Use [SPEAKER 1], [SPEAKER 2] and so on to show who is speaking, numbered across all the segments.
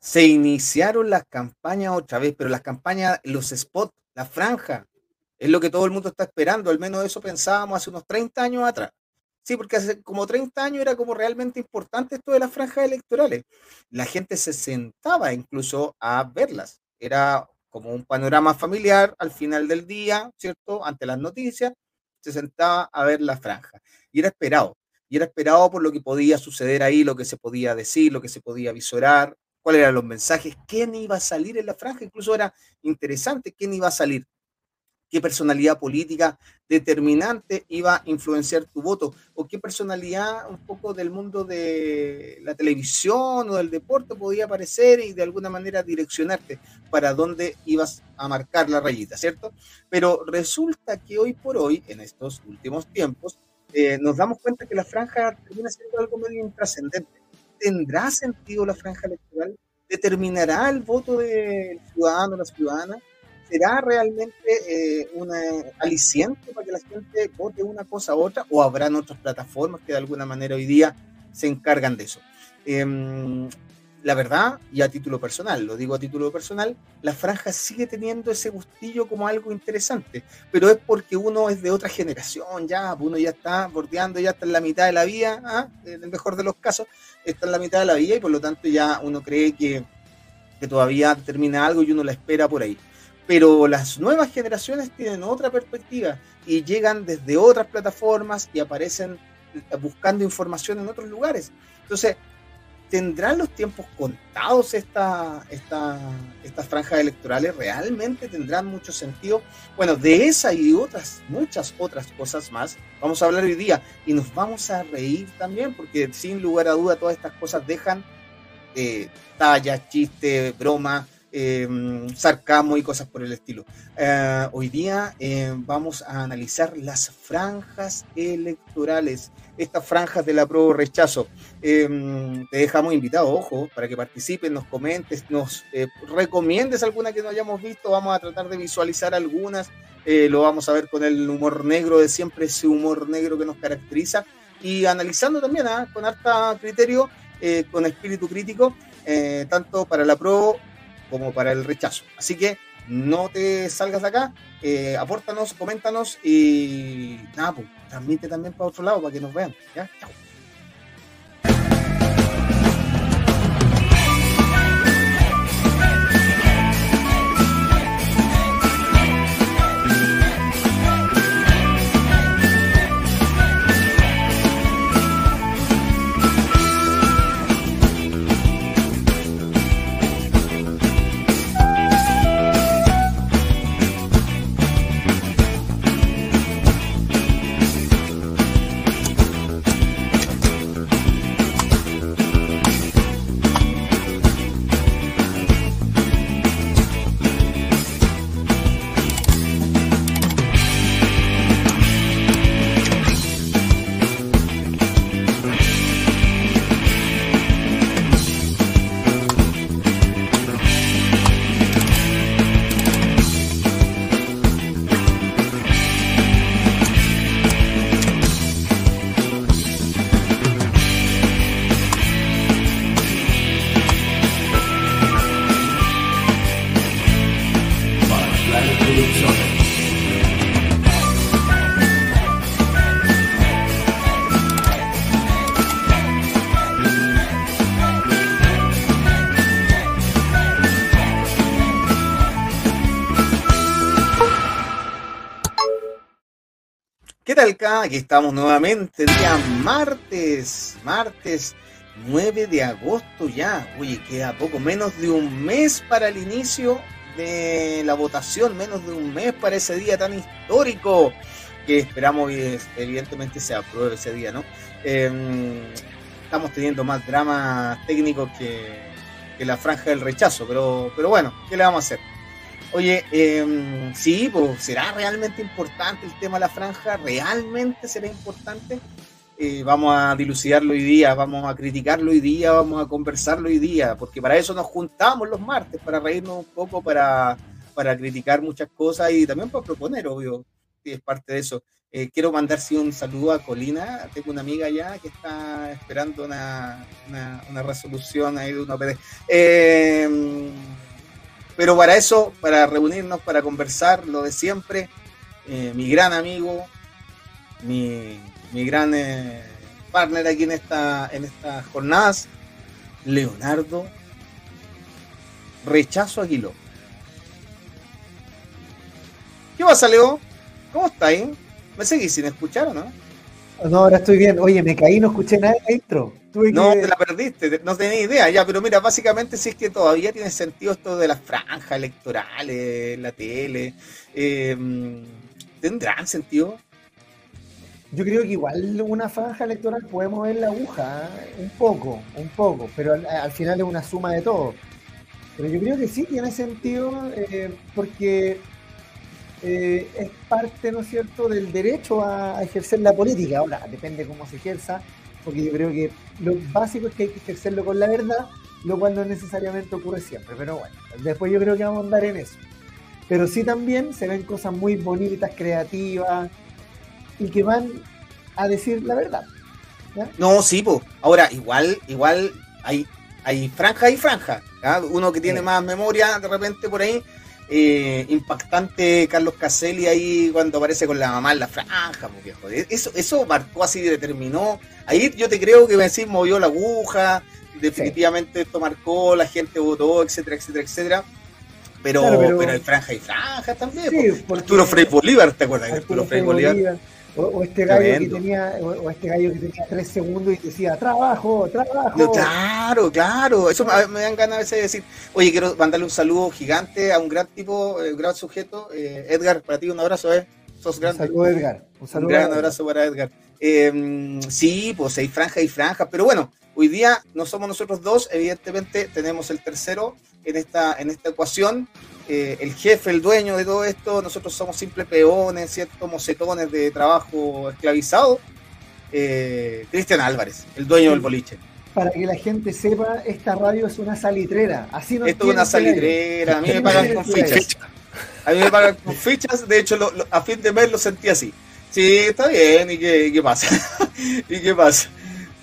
[SPEAKER 1] se iniciaron las campañas otra vez, pero las campañas, los spots, la franja, es lo que todo el mundo está esperando, al menos eso pensábamos hace unos 30 años atrás. Sí, porque hace como 30 años era como realmente importante esto de las franjas electorales. La gente se sentaba incluso a verlas. Era como un panorama familiar al final del día, ¿cierto? Ante las noticias, se sentaba a ver la franja. Y era esperado. Y era esperado por lo que podía suceder ahí, lo que se podía decir, lo que se podía visorar, cuáles eran los mensajes, quién iba a salir en la franja. Incluso era interesante quién iba a salir qué personalidad política determinante iba a influenciar tu voto, o qué personalidad un poco del mundo de la televisión o del deporte podía aparecer y de alguna manera direccionarte para dónde ibas a marcar la rayita, ¿cierto? Pero resulta que hoy por hoy, en estos últimos tiempos, eh, nos damos cuenta que la franja termina siendo algo medio intrascendente. ¿Tendrá sentido la franja electoral? ¿Determinará el voto del ciudadano o la ciudadana? ¿será realmente eh, un aliciente para que la gente vote una cosa u otra? ¿O habrán otras plataformas que de alguna manera hoy día se encargan de eso? Em, la verdad, y a título personal, lo digo a título personal, la franja sigue teniendo ese gustillo como algo interesante, pero es porque uno es de otra generación, ya, uno ya está bordeando, ya está en la mitad de la vida, ¿ah? en el mejor de los casos, está en la mitad de la vida y por lo tanto ya uno cree que, que todavía termina algo y uno la espera por ahí pero las nuevas generaciones tienen otra perspectiva y llegan desde otras plataformas y aparecen buscando información en otros lugares. Entonces, ¿tendrán los tiempos contados esta, esta, estas franjas electorales? ¿Realmente tendrán mucho sentido? Bueno, de esa y otras, muchas otras cosas más, vamos a hablar hoy día y nos vamos a reír también, porque sin lugar a duda todas estas cosas dejan eh, tallas, chistes, bromas eh, sarcasmo y cosas por el estilo. Eh, hoy día eh, vamos a analizar las franjas electorales, estas franjas de la prueba rechazo. Em, te dejamos invitado, ojo, para que participes, nos comentes, nos eh, recomiendes alguna que no hayamos visto. Vamos a tratar de visualizar algunas. lo vamos a ver con el humor negro de siempre, ese humor negro que nos caracteriza. Y analizando también ¿ah? con harta criterio, con espíritu crítico, tanto para la pro como para el rechazo. Así que no te salgas de acá, eh, apórtanos, coméntanos y nada, pues transmite también para otro lado para que nos vean. Chao. Aquí estamos nuevamente, día martes, martes 9 de agosto ya. Oye, queda poco menos de un mes para el inicio de la votación, menos de un mes para ese día tan histórico que esperamos y evidentemente se apruebe ese día, ¿no? Em, estamos teniendo más dramas técnicos que, que, la franja del rechazo, pero, pero bueno, ¿qué le vamos a hacer? Oye, eh, sí, pues, ¿será realmente importante el tema de la franja? ¿Realmente será importante? Eh, vamos a dilucidarlo hoy día, vamos a criticarlo hoy día, vamos a conversarlo hoy día, porque para eso nos juntamos los martes, para reírnos un poco, para, para criticar muchas cosas y también para proponer, obvio, que es parte de eso. Eh, quiero mandar sí, un saludo a Colina. Tengo una amiga allá que está esperando una, una, resolución ahí de una OPD. Em, pero para eso, para reunirnos, para conversar, lo de siempre, eh, mi gran amigo, mi, mi gran eh, partner aquí en, esta, en estas jornadas, Leonardo Rechazo Aguiló. ¿Qué pasa, Leo? ¿Cómo está ahí? ¿Me seguís sin escuchar o no?
[SPEAKER 2] No, ahora estoy bien. Oye, me caí, no escuché nada de intro.
[SPEAKER 1] No, te la perdiste, no tenía idea. Ya, pero mira, básicamente si es que todavía tiene sentido esto de las franjas electorales, la tele. Em, ¿Tendrán sentido?
[SPEAKER 2] Yo creo que igual una franja electoral puede mover la aguja, ¿eh? un poco, un poco, pero al, final es una suma de todo. Pero yo creo que sí tiene sentido eh, porque eh, es parte, ¿no es cierto?, del derecho a, ejercer la política. Ahora, depende cómo se ejerza, porque yo creo que lo básico es que hay que ejercerlo con la verdad, lo cual no necesariamente ocurre siempre. Pero bueno, después yo creo que vamos a andar en eso. Pero sí también se ven cosas muy bonitas, creativas, y que van a decir la verdad.
[SPEAKER 1] No, sí, pues. Ahora, igual, igual hay, hay franja y franja. Uno que tiene más memoria de repente por ahí eh, impactante Carlos Caselli ahí cuando aparece con la mamá en la franja, pues, Eso, eso marcó así, determinó. Ahí yo te creo que me decís, movió la aguja, definitivamente esto marcó, la gente votó, etcétera, etcétera, etcétera. Pero, pero, hay franja y franja también. Sí, Arturo Frei Bolívar, ¿te acuerdas? Arturo, Frei Bolívar
[SPEAKER 2] o, este gallo que tenía, o, este gallo que tenía tres segundos y decía, trabajo, trabajo.
[SPEAKER 1] claro, claro. Eso me, dan ganas a veces de decir, oye, quiero mandarle un saludo gigante a un gran tipo, eh, un gran sujeto. Eh, Edgar, para ti un abrazo, ¿eh? Sos grande.
[SPEAKER 2] Un saludo, Edgar. Un, saludo
[SPEAKER 1] un gran abrazo para Edgar. Em, sí, pues hay franja y franja, pero bueno, hoy día no somos nosotros dos, evidentemente tenemos el tercero en esta, en esta ecuación. Eh, el jefe, el dueño de todo esto, nosotros somos simples peones, ¿cierto? Mocetones de trabajo esclavizado. Eh, Cristian Álvarez, el dueño del boliche.
[SPEAKER 2] Para que la gente sepa, esta radio es una salitrera. Así no
[SPEAKER 1] Esto es una salitrera, a mí me pagan con fichas. A mí me pagan con fichas, de hecho a fin de mes lo sentí así. Sí, está bien, ¿y qué, pasa? ¿Y qué pasa?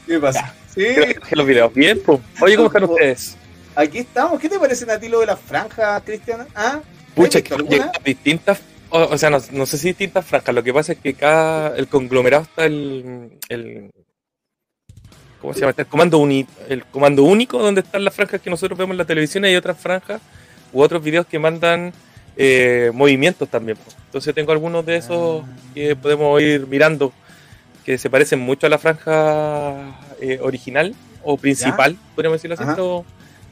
[SPEAKER 1] ¿Qué pasa?
[SPEAKER 3] Sí. los videos bien, pues. Oye, ¿cómo están ustedes?
[SPEAKER 1] Aquí estamos. ¿Qué te parece a ti lo de las franjas, Cristian? ¿Ah?
[SPEAKER 3] Pucha, que distintas, o, sea, no, sé si distintas franjas. Lo que pasa es que cada el conglomerado está el, el ¿cómo se llama? el comando el comando único donde están las franjas que nosotros vemos en la televisión y hay otras franjas u otros videos que mandan eh, movimientos también. Entonces tengo algunos de esos ah. que podemos ir mirando que se parecen mucho a la franja eh, original o principal, podríamos decirlo así,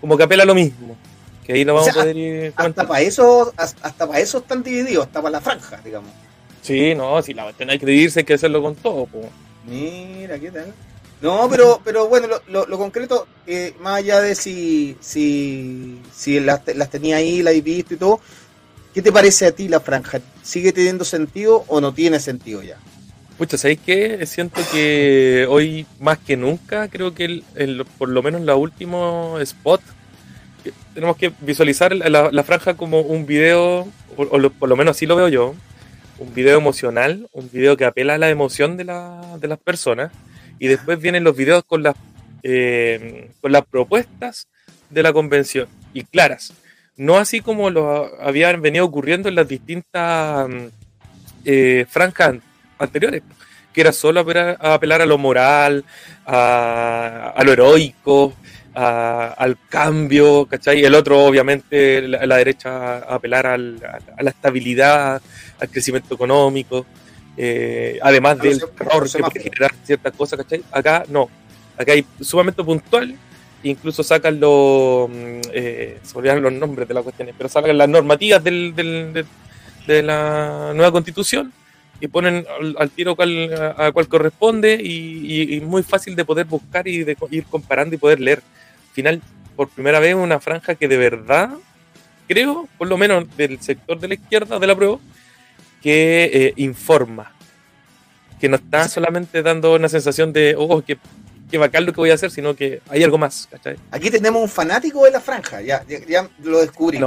[SPEAKER 3] como que apela a lo mismo. Que ahí no vamos a poder ir.
[SPEAKER 1] Hasta para eso, hasta para eso están divididos, hasta para la franja, digamos.
[SPEAKER 3] Sí, no, si la hay que dividirse hay que hacerlo con todo.
[SPEAKER 1] Mira, ¿qué tal? No, pero, pero bueno, lo, lo, concreto, eh, más allá de si, si, si las, las tenía ahí, las he visto y todo, ¿qué te parece a ti la franja? ¿Sigue teniendo sentido o no tiene sentido ya?
[SPEAKER 3] Pucha, ¿sabéis qué? Siento que hoy más que nunca, creo que por lo menos la último spot, tenemos que visualizar la, franja como un video, o, por lo menos así lo veo yo, un video emocional, un video que apela a la emoción de las personas, y después vienen los videos con las, eh, con las propuestas de la convención, y claras. No así como lo habían venido ocurriendo en las distintas eh, franjas anteriores, que era solo apelar, a lo moral, a, lo heroico, al cambio, ¿cachai? Y el otro, obviamente, la, derecha a apelar a la estabilidad, al crecimiento económico, eh, además del terror que puede generar ciertas cosas, ¿cachai? Acá no, acá hay sumamente puntual, incluso sacan los, mm, eh, se los nombres de las cuestiones, pero sacan las normativas del, de la nueva constitución y ponen al, tiro a, cual corresponde y, muy fácil de poder buscar y de ir comparando y poder leer. Al final, por primera vez, una franja que de verdad, creo, por lo menos del sector de la izquierda de la prueba, que eh, informa, que no está solamente dando una sensación de, oh, que, que bacán lo que voy a hacer, sino que hay algo más.
[SPEAKER 1] Aquí tenemos un fanático de la franja, ya, ya, lo descubrí.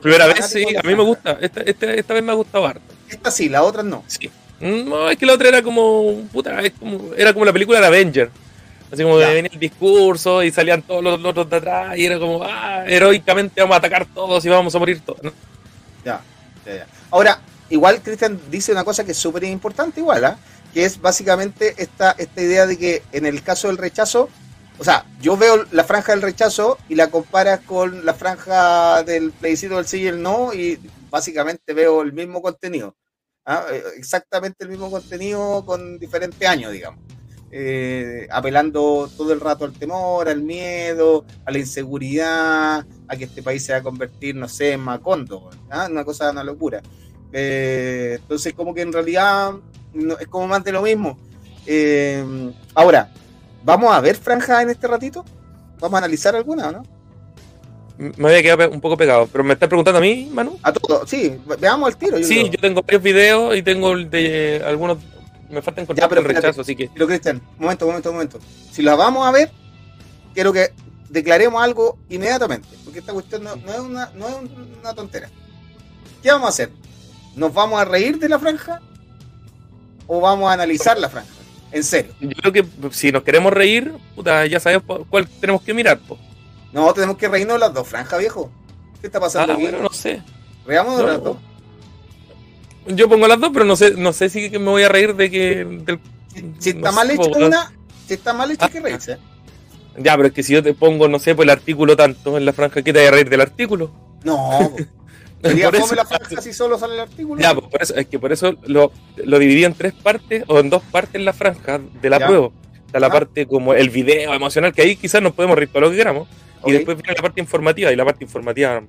[SPEAKER 3] primera vez, sí, a mí me gusta, esta, esta, esta vez me ha gustado harto.
[SPEAKER 1] Esta sí, la otra no.
[SPEAKER 3] Sí. No, es que la otra era como. Puta, es como, era como la película de Avenger. Así como que venía el discurso y salían todos los, los otros de atrás y era como, ah, heroicamente vamos a atacar todos y vamos a morir todos. ¿no?
[SPEAKER 1] Ya, ya, ya. Ahora, igual Cristian dice una cosa que es súper importante, igual, ¿ah? Que es básicamente esta, esta idea de que en el caso del rechazo, o sea, yo veo la franja del rechazo y la comparas con la franja del plebiscito del sí y el no, y básicamente veo el mismo contenido. ¿ah? Eh, Exactamente el mismo contenido con diferentes años, digamos. Eh, apelando todo el rato al temor, al miedo, a la inseguridad, a que este país se va a convertir, no sé, en Macondo, ¿ah? una cosa, una locura. Eh, entonces, como que en realidad no- es como más de lo mismo. Eh, ahora, ¿vamos a ver franja en este ratito? ¿Vamos a analizar alguna o no?
[SPEAKER 3] Me había quedado un poco pegado, pero me estás preguntando a mí, Manu.
[SPEAKER 1] A todo, sí, veamos el tiro. Yo
[SPEAKER 3] Sí,
[SPEAKER 1] creo.
[SPEAKER 3] yo tengo varios videos y tengo el de algunos. Me faltan cortar
[SPEAKER 1] pero
[SPEAKER 3] el
[SPEAKER 1] espérate.
[SPEAKER 3] rechazo, así que.
[SPEAKER 1] Pero Cristian, momento, momento, momento. Si la vamos a ver, quiero que declaremos algo inmediatamente, porque esta cuestión no, no es, una, no es una tontera. ¿Qué vamos a hacer? ¿Nos vamos a reír de la franja o vamos a analizar la franja? En serio.
[SPEAKER 3] Yo creo que si nos queremos reír, puta, ya sabemos cuál tenemos que mirar. po.
[SPEAKER 1] No, tenemos que reírnos de las dos franjas, viejo. ¿Qué está pasando
[SPEAKER 3] Ah, bueno, no sé.
[SPEAKER 1] Reamos de
[SPEAKER 3] No.
[SPEAKER 1] las dos.
[SPEAKER 3] Yo pongo las dos, pero no sé, no sé si me voy a reír de que. del-
[SPEAKER 1] Si, si está
[SPEAKER 3] no
[SPEAKER 1] mal
[SPEAKER 3] sé,
[SPEAKER 1] hecha
[SPEAKER 3] po, weón.
[SPEAKER 1] una, si está mal hecha, hay que reírse.
[SPEAKER 3] Ya, pero es que si yo te pongo, no sé, pues el artículo tanto en la franja, ¿qué te voy a reír del artículo?
[SPEAKER 1] No. Sería
[SPEAKER 3] Por eso-
[SPEAKER 1] la franja si solo sale el artículo.
[SPEAKER 3] Ya, pues por eso, es que por eso lo, lo dividí en tres partes o en dos partes en la franja de la
[SPEAKER 1] Ya.
[SPEAKER 3] prueba. Está la parte como el video emocional, que ahí quizás nos podemos reír todo lo que queramos. Y después viene la parte informativa. Y la parte informativa,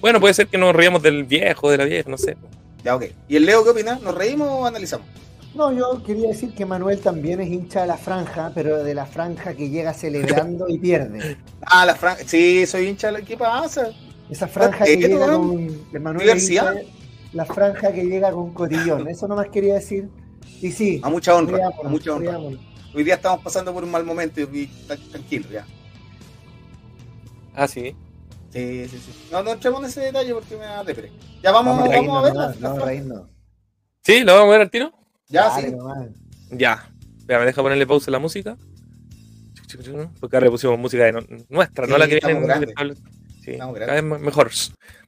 [SPEAKER 3] bueno, puede ser que nos reíamos del viejo, de la vieja, no sé.
[SPEAKER 1] Ya, ok. ¿Y el Leo qué opina? ¿Nos reímos o analizamos?
[SPEAKER 2] No, yo quería decir que Manuel también es hincha de la franja, pero de la franja que llega celebrando y pierde.
[SPEAKER 1] Ah, la franja. Sí, soy hincha. de la- ¿Qué pasa?
[SPEAKER 2] Esa franja
[SPEAKER 1] ¿Qué,
[SPEAKER 2] que llega con. el Manuel La franja que llega con cotillón. Eso nomás quería decir. Y sí,
[SPEAKER 1] A mucha honra. A mucha honra. Hoy día estamos pasando por un mal momento y y tra- tranquilo, ya.
[SPEAKER 3] Ah, sí.
[SPEAKER 1] Sí, sí, sí. No, no entremos en ese detalle porque me da depre. Ya vamos,
[SPEAKER 2] Vamos a
[SPEAKER 1] vamos,
[SPEAKER 2] reírnos
[SPEAKER 1] a ver.
[SPEAKER 2] nomás,
[SPEAKER 1] la- la
[SPEAKER 2] vamos a
[SPEAKER 1] franja.
[SPEAKER 2] reírnos.
[SPEAKER 3] ¿Sí? ¿Lo vamos a ver al tiro?
[SPEAKER 1] Ya,
[SPEAKER 2] Dale
[SPEAKER 1] sí.
[SPEAKER 2] nomás.
[SPEAKER 3] Ya. Espera, me deja ponerle pausa a la música. Porque ahora le pusimos música de no- nuestra, no la que viene Sí, cada vez me- mejor.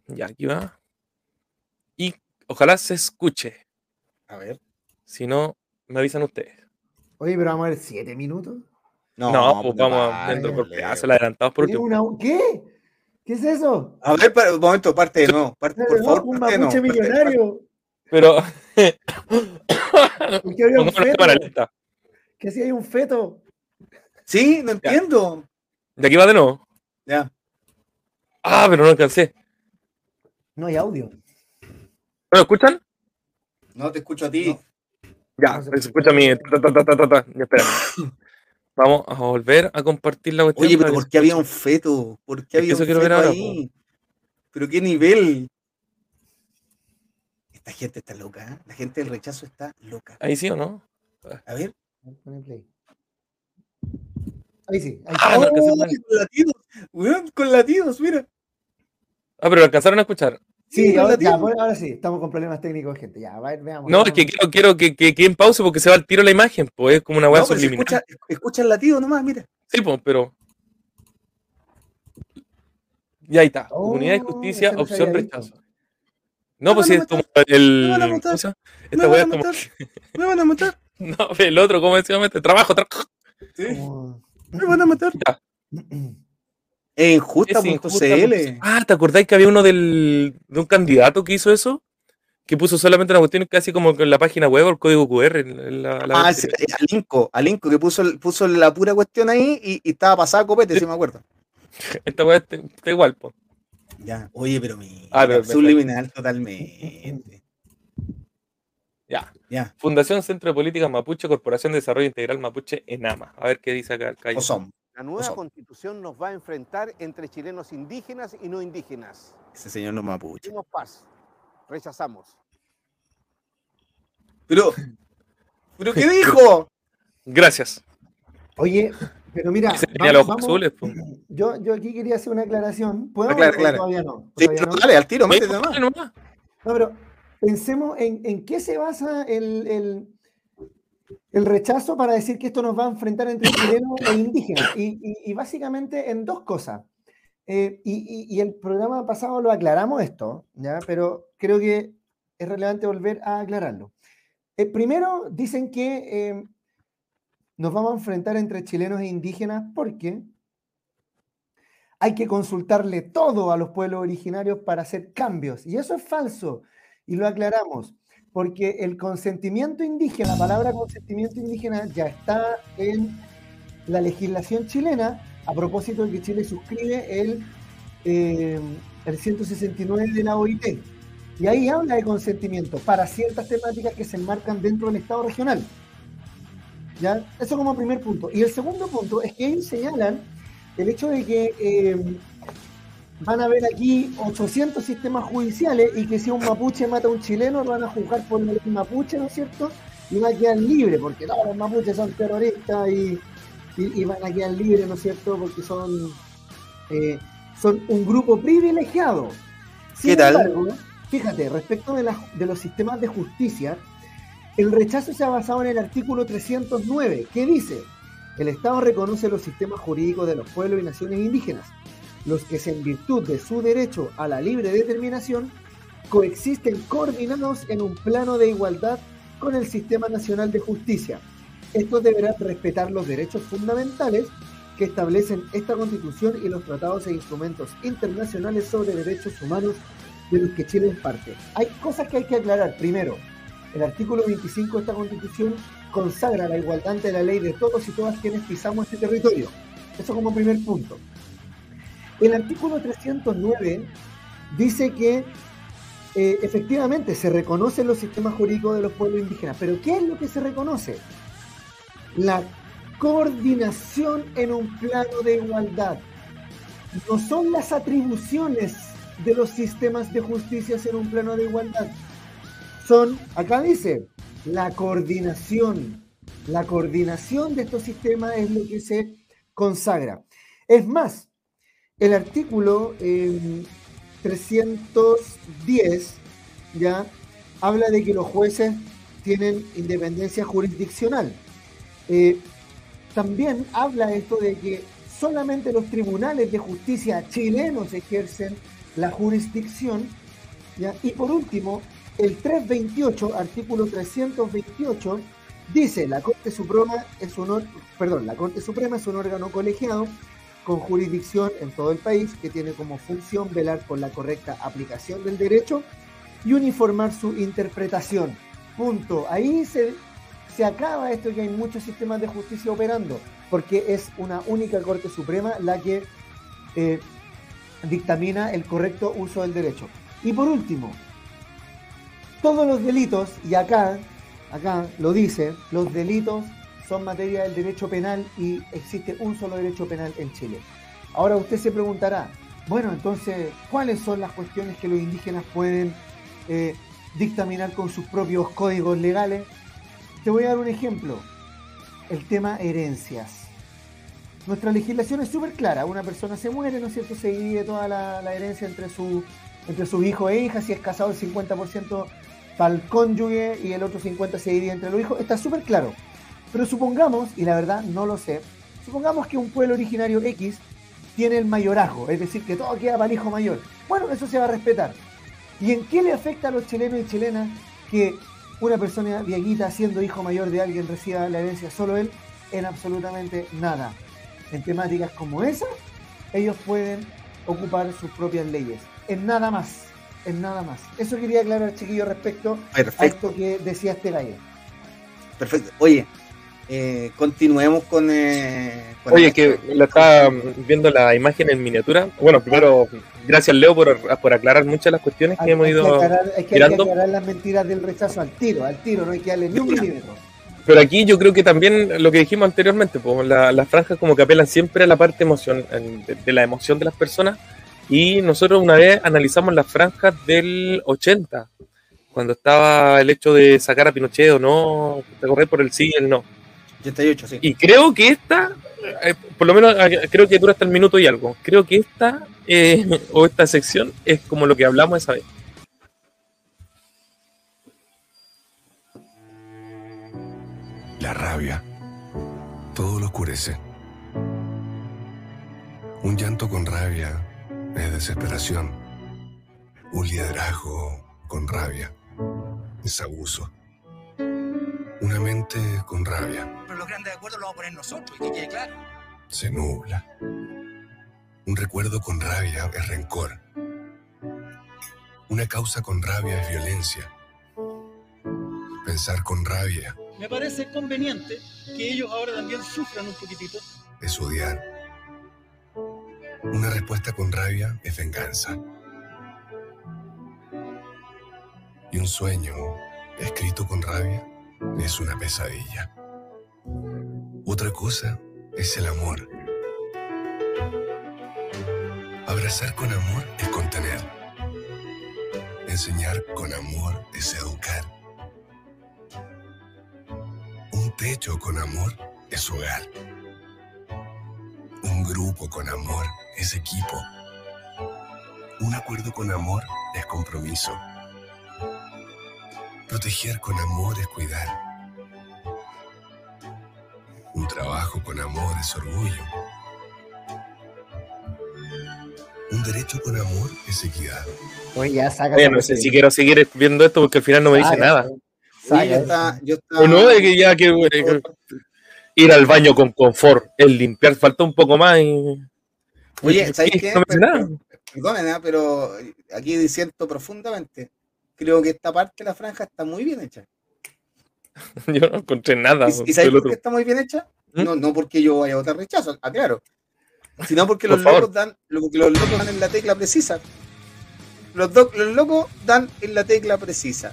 [SPEAKER 3] Ya, aquí va. Y ojalá se escuche.
[SPEAKER 1] A ver.
[SPEAKER 3] Si no, me avisan ustedes.
[SPEAKER 2] Oye, pero vamos a ver siete minutos.
[SPEAKER 3] No, pues
[SPEAKER 1] no
[SPEAKER 3] vamos
[SPEAKER 1] vale,
[SPEAKER 3] viendo por
[SPEAKER 1] Leo.
[SPEAKER 3] pedazos adelantados por
[SPEAKER 2] ¿Qué,
[SPEAKER 3] último.
[SPEAKER 2] una- ¿Qué? ¿Qué es eso?
[SPEAKER 1] A ver, para, un momento, parte de nuevo. Parte, por favor,
[SPEAKER 2] un
[SPEAKER 1] parte de nuevo.
[SPEAKER 2] millonario.
[SPEAKER 3] Pero
[SPEAKER 2] ¿Por qué había un
[SPEAKER 3] la
[SPEAKER 2] feto? ¿Qué si hay un feto?
[SPEAKER 1] Sí, no entiendo.
[SPEAKER 3] De aquí va de nuevo.
[SPEAKER 1] Ya.
[SPEAKER 3] Ah, pero no alcancé.
[SPEAKER 2] No hay audio.
[SPEAKER 3] ¿No lo escuchan?
[SPEAKER 1] No te escucho a ti.
[SPEAKER 2] No.
[SPEAKER 3] Ya,
[SPEAKER 2] No se
[SPEAKER 3] escucha mi. ta, ta, ta, ta, ta, ta. Ya, espera. Vamos a volver a compartir la cuestión.
[SPEAKER 1] Oye, pero ¿por qué había un feto? ¿Por qué
[SPEAKER 3] Es que
[SPEAKER 1] había
[SPEAKER 3] eso
[SPEAKER 1] un feto
[SPEAKER 3] ver ahora,
[SPEAKER 1] ahí? ¿Pero qué nivel? Esta gente está loca, ¿eh? La gente del rechazo está loca.
[SPEAKER 3] Ahí sí o no?
[SPEAKER 1] A ver.
[SPEAKER 2] Ahí sí. Ahí
[SPEAKER 3] Ah,
[SPEAKER 2] está.
[SPEAKER 3] no
[SPEAKER 1] ¡Oh, con latidos! weón, con latidos, mira.
[SPEAKER 3] Ah, pero lo alcanzaron a escuchar.
[SPEAKER 2] Sí,
[SPEAKER 1] Sí,
[SPEAKER 2] ahora,
[SPEAKER 1] latidos.
[SPEAKER 2] ya, pues, ahora sí. Estamos con problemas técnicos, gente. Ya, va, veamos.
[SPEAKER 3] No, es que quiero, quiero que, que, que en pausa porque se va al tiro la imagen, pues es como una weá
[SPEAKER 1] No, si
[SPEAKER 3] subliminal.
[SPEAKER 1] escucha, escucha el latido nomás, mira.
[SPEAKER 3] Sí, pues, pero. Ya ahí está.
[SPEAKER 2] Oh,
[SPEAKER 3] Comunidad de Justicia,
[SPEAKER 2] no
[SPEAKER 3] opción rechazo. No, pues
[SPEAKER 1] a
[SPEAKER 3] es como el.
[SPEAKER 1] Me van a
[SPEAKER 3] ¿cómo
[SPEAKER 1] matar.
[SPEAKER 3] se llama?
[SPEAKER 1] Me
[SPEAKER 3] Esta
[SPEAKER 1] van
[SPEAKER 3] weá
[SPEAKER 1] a
[SPEAKER 3] es como.
[SPEAKER 1] matar. Me van a matar.
[SPEAKER 3] No, el otro, ¿cómo llama este? Trabajo, trabajo.
[SPEAKER 1] Sí,
[SPEAKER 2] Como-
[SPEAKER 1] me van a matar.
[SPEAKER 3] Ya.
[SPEAKER 1] Es injusta.cl.
[SPEAKER 3] injusta.cl. Ah, ¿te acordáis que había uno del, de un candidato que hizo eso? Que puso solamente una cuestión casi como en la página web o el código QR. en la- la-
[SPEAKER 1] Ah, eh, Alinco, Alinco, que puso, puso la pura cuestión ahí y, y estaba pasada a copete, si me acuerdo.
[SPEAKER 3] Esta weá está, está igual, pues.
[SPEAKER 1] Ya, oye, pero mi
[SPEAKER 3] Ah, pero-
[SPEAKER 1] subliminal totalmente.
[SPEAKER 3] Ya.
[SPEAKER 1] Ya,
[SPEAKER 3] Fundación Centro de Políticas Mapuche, Corporación de Desarrollo Integral Mapuche, ENAMA. A ver qué dice acá el Cayo.
[SPEAKER 1] o son.
[SPEAKER 4] La nueva constitución nos va a enfrentar entre chilenos indígenas y no indígenas.
[SPEAKER 1] Ese señor no mapuche.
[SPEAKER 4] Queremos paz. Rechazamos.
[SPEAKER 1] Pero, ¿pero qué dijo?
[SPEAKER 3] Gracias.
[SPEAKER 2] Oye, pero mira,
[SPEAKER 3] Ese tenía los
[SPEAKER 2] vamos-
[SPEAKER 3] azules,
[SPEAKER 2] yo, yo aquí quería hacer una aclaración. ¿Puedo?
[SPEAKER 1] Aclara, aclara.
[SPEAKER 2] Todavía no.
[SPEAKER 1] Sí,
[SPEAKER 2] Todavía
[SPEAKER 1] no,
[SPEAKER 2] no?
[SPEAKER 1] dale, al tiro, métete nomás.
[SPEAKER 3] nomás.
[SPEAKER 2] No, pero pensemos en, en qué se basa el, el, el, rechazo para decir que esto nos va a enfrentar entre chilenos e indígenas. Y, y, y básicamente en dos cosas. Eh, y, y, el programa pasado lo aclaramos esto, ¿ya? pero creo que es relevante volver a aclararlo. Eh, primero, dicen que eh, nos vamos a enfrentar entre chilenos e indígenas porque hay que consultarle todo a los pueblos originarios para hacer cambios. Y eso es falso. Y lo aclaramos. Porque el consentimiento indígena, la palabra consentimiento indígena ya está en la legislación chilena a propósito de que Chile suscribe el, eh, el 169 de la OIT. Y ahí habla de consentimiento para ciertas temáticas que se enmarcan dentro del Estado regional. ¿Ya? Eso como primer punto. Y el segundo punto es que ellos señalan el hecho de que eh, van a haber aquí 800 sistemas judiciales y que si un mapuche mata a un chileno, lo van a juzgar por el mapuche, ¿no es cierto? Y van a quedar libres, porque no, los mapuches son terroristas y, y, van a quedar libres, ¿no es cierto? Porque son, eh, son un grupo privilegiado.
[SPEAKER 1] ¿Qué tal?
[SPEAKER 2] fíjate, respecto de, de los sistemas de justicia, el rechazo se ha basado en el artículo 309, que dice, el Estado reconoce los sistemas jurídicos de los pueblos y naciones indígenas, los que en virtud de su derecho a la libre determinación coexisten coordinados en un plano de igualdad con el Sistema Nacional de Justicia. Estos deberán respetar los derechos fundamentales que establecen esta Constitución y los tratados e instrumentos internacionales sobre derechos humanos de los que Chile es parte. Hay cosas que hay que aclarar. Primero, el artículo 25 de esta Constitución consagra la igualdad ante la ley de todos y todas quienes pisamos este territorio. Eso como primer punto. El artículo 309 dice que eh, efectivamente se reconocen los sistemas jurídicos de los pueblos indígenas, pero ¿qué es lo que se reconoce? La coordinación en un plano de igualdad. No son las atribuciones de los sistemas de justicia en un plano de igualdad. Son, acá dice, la coordinación. La coordinación de estos sistemas es lo que se consagra. Es más, el artículo 310 ya habla de que los jueces tienen independencia jurisdiccional. Eh, también habla esto de que solamente los tribunales de justicia chilenos ejercen la jurisdicción. Y por último, el 328, artículo 328, dice la Corte Suprema es un perdón, la Corte Suprema es un órgano colegiado con jurisdicción en todo el país que tiene como función velar por la correcta aplicación del derecho y uniformar su interpretación. Punto. Ahí se, se acaba esto que hay muchos sistemas de justicia operando, porque es una única Corte Suprema la que eh, dictamina el correcto uso del derecho. Y por último, todos los delitos, y acá, acá lo dice, los delitos son materia del derecho penal y existe un solo derecho penal en Chile. Ahora usted se preguntará, bueno, entonces, ¿cuáles son las cuestiones que los indígenas pueden eh, dictaminar con sus propios códigos legales? Te voy a dar un ejemplo, el tema herencias. Nuestra legislación es súper clara, una persona se muere, ¿no es cierto? Se divide toda la, herencia entre, su, entre sus hijos e hijas, si es casado el 50% para el cónyuge y el otro 50 se divide entre los hijos, está súper claro. Pero supongamos, y la verdad no lo sé, supongamos que un pueblo originario X tiene el mayorazgo, es decir, que todo queda para el hijo mayor. Bueno, eso se va a respetar. ¿Y en qué le afecta a los chilenos y chilenas que una persona viejita siendo hijo mayor de alguien reciba la herencia solo él? En absolutamente nada. En temáticas como esa, ellos pueden ocupar sus propias leyes. En nada más en nada más. Eso quería aclarar, chiquillo, respecto a esto que decía este gallo.
[SPEAKER 1] Perfecto. Oye, eh, continuemos con. Eh,
[SPEAKER 3] Oye, que lo estaba viendo la imagen en miniatura. Bueno, primero, gracias Leo por, por aclarar muchas de las cuestiones que hemos ido.
[SPEAKER 2] aclarar, hay que, aclarar las mentiras del rechazo al tiro, al tiro, no hay que darle ni un milímetro.
[SPEAKER 3] Pero aquí yo creo que también lo que dijimos anteriormente, pues las franjas como que apelan siempre a la parte emoción, de la emoción de las personas y nosotros una vez analizamos las franjas del 80, cuando estaba el hecho de sacar a Pinochet o no, de correr por el sí y el no. Y creo que esta, eh, por lo menos eh, creo que dura hasta el minuto y algo. Creo que esta, eh, o esta sección, es como lo que hablamos esa vez.
[SPEAKER 5] La rabia. Todo lo oscurece. Un llanto con rabia es desesperación. Un liderazgo con rabia es abuso. Una mente con rabia
[SPEAKER 6] los grandes acuerdos los vamos a poner nosotros, y que quede claro.
[SPEAKER 5] se nubla. Un recuerdo con rabia es rencor. Una causa con rabia es violencia. Pensar con rabia
[SPEAKER 7] Me parece conveniente que ellos ahora también sufran un poquitito.
[SPEAKER 5] es odiar. Una respuesta con rabia es venganza. Y un sueño escrito con rabia es una pesadilla. Otra cosa es el amor. Abrazar con amor es contener. Enseñar con amor es educar. Un techo con amor es hogar. Un grupo con amor es equipo. Un acuerdo con amor es compromiso. Proteger con amor es cuidar. Trabajo con amor es orgullo. Un derecho con amor es equidad.
[SPEAKER 2] Oye, ya saca.
[SPEAKER 3] Oye, no sé si quiero seguir viendo esto porque al final no me dice nada.
[SPEAKER 1] Yo yo
[SPEAKER 3] O no, de que ya que que- ir al baño con confort, el limpiar, falta un poco más y.
[SPEAKER 1] Oye, ¿sabes qué?
[SPEAKER 3] No me dice nada.
[SPEAKER 1] Perdonen, ¿eh? pero aquí diciendo profundamente, creo que esta parte de la franja está muy bien hecha.
[SPEAKER 3] Yo no encontré nada.
[SPEAKER 1] ¿Y, y sabes por qué está muy bien hecha?
[SPEAKER 3] ¿Mm?
[SPEAKER 1] No, no porque yo vaya a votar rechazo, aclaro. Sino porque los
[SPEAKER 3] favor.
[SPEAKER 1] locos dan, lo que los locos dan en la tecla precisa. Los, do- los locos dan en la tecla precisa.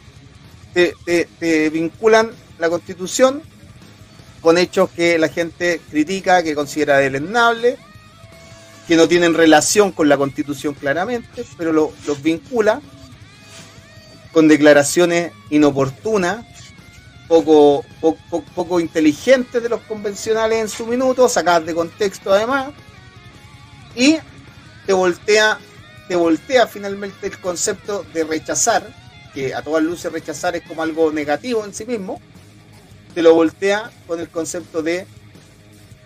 [SPEAKER 1] Te, te- te vinculan la constitución con hechos que la gente critica, que considera deleznable, que no tienen relación con la constitución claramente, pero lo- los vincula con declaraciones inoportunas, poco, po- po- poco inteligentes de los convencionales en su minuto, sacadas de contexto además, y te voltea, te voltea finalmente el concepto de rechazar, que a todas luces rechazar es como algo negativo en sí mismo, te lo voltea con el concepto de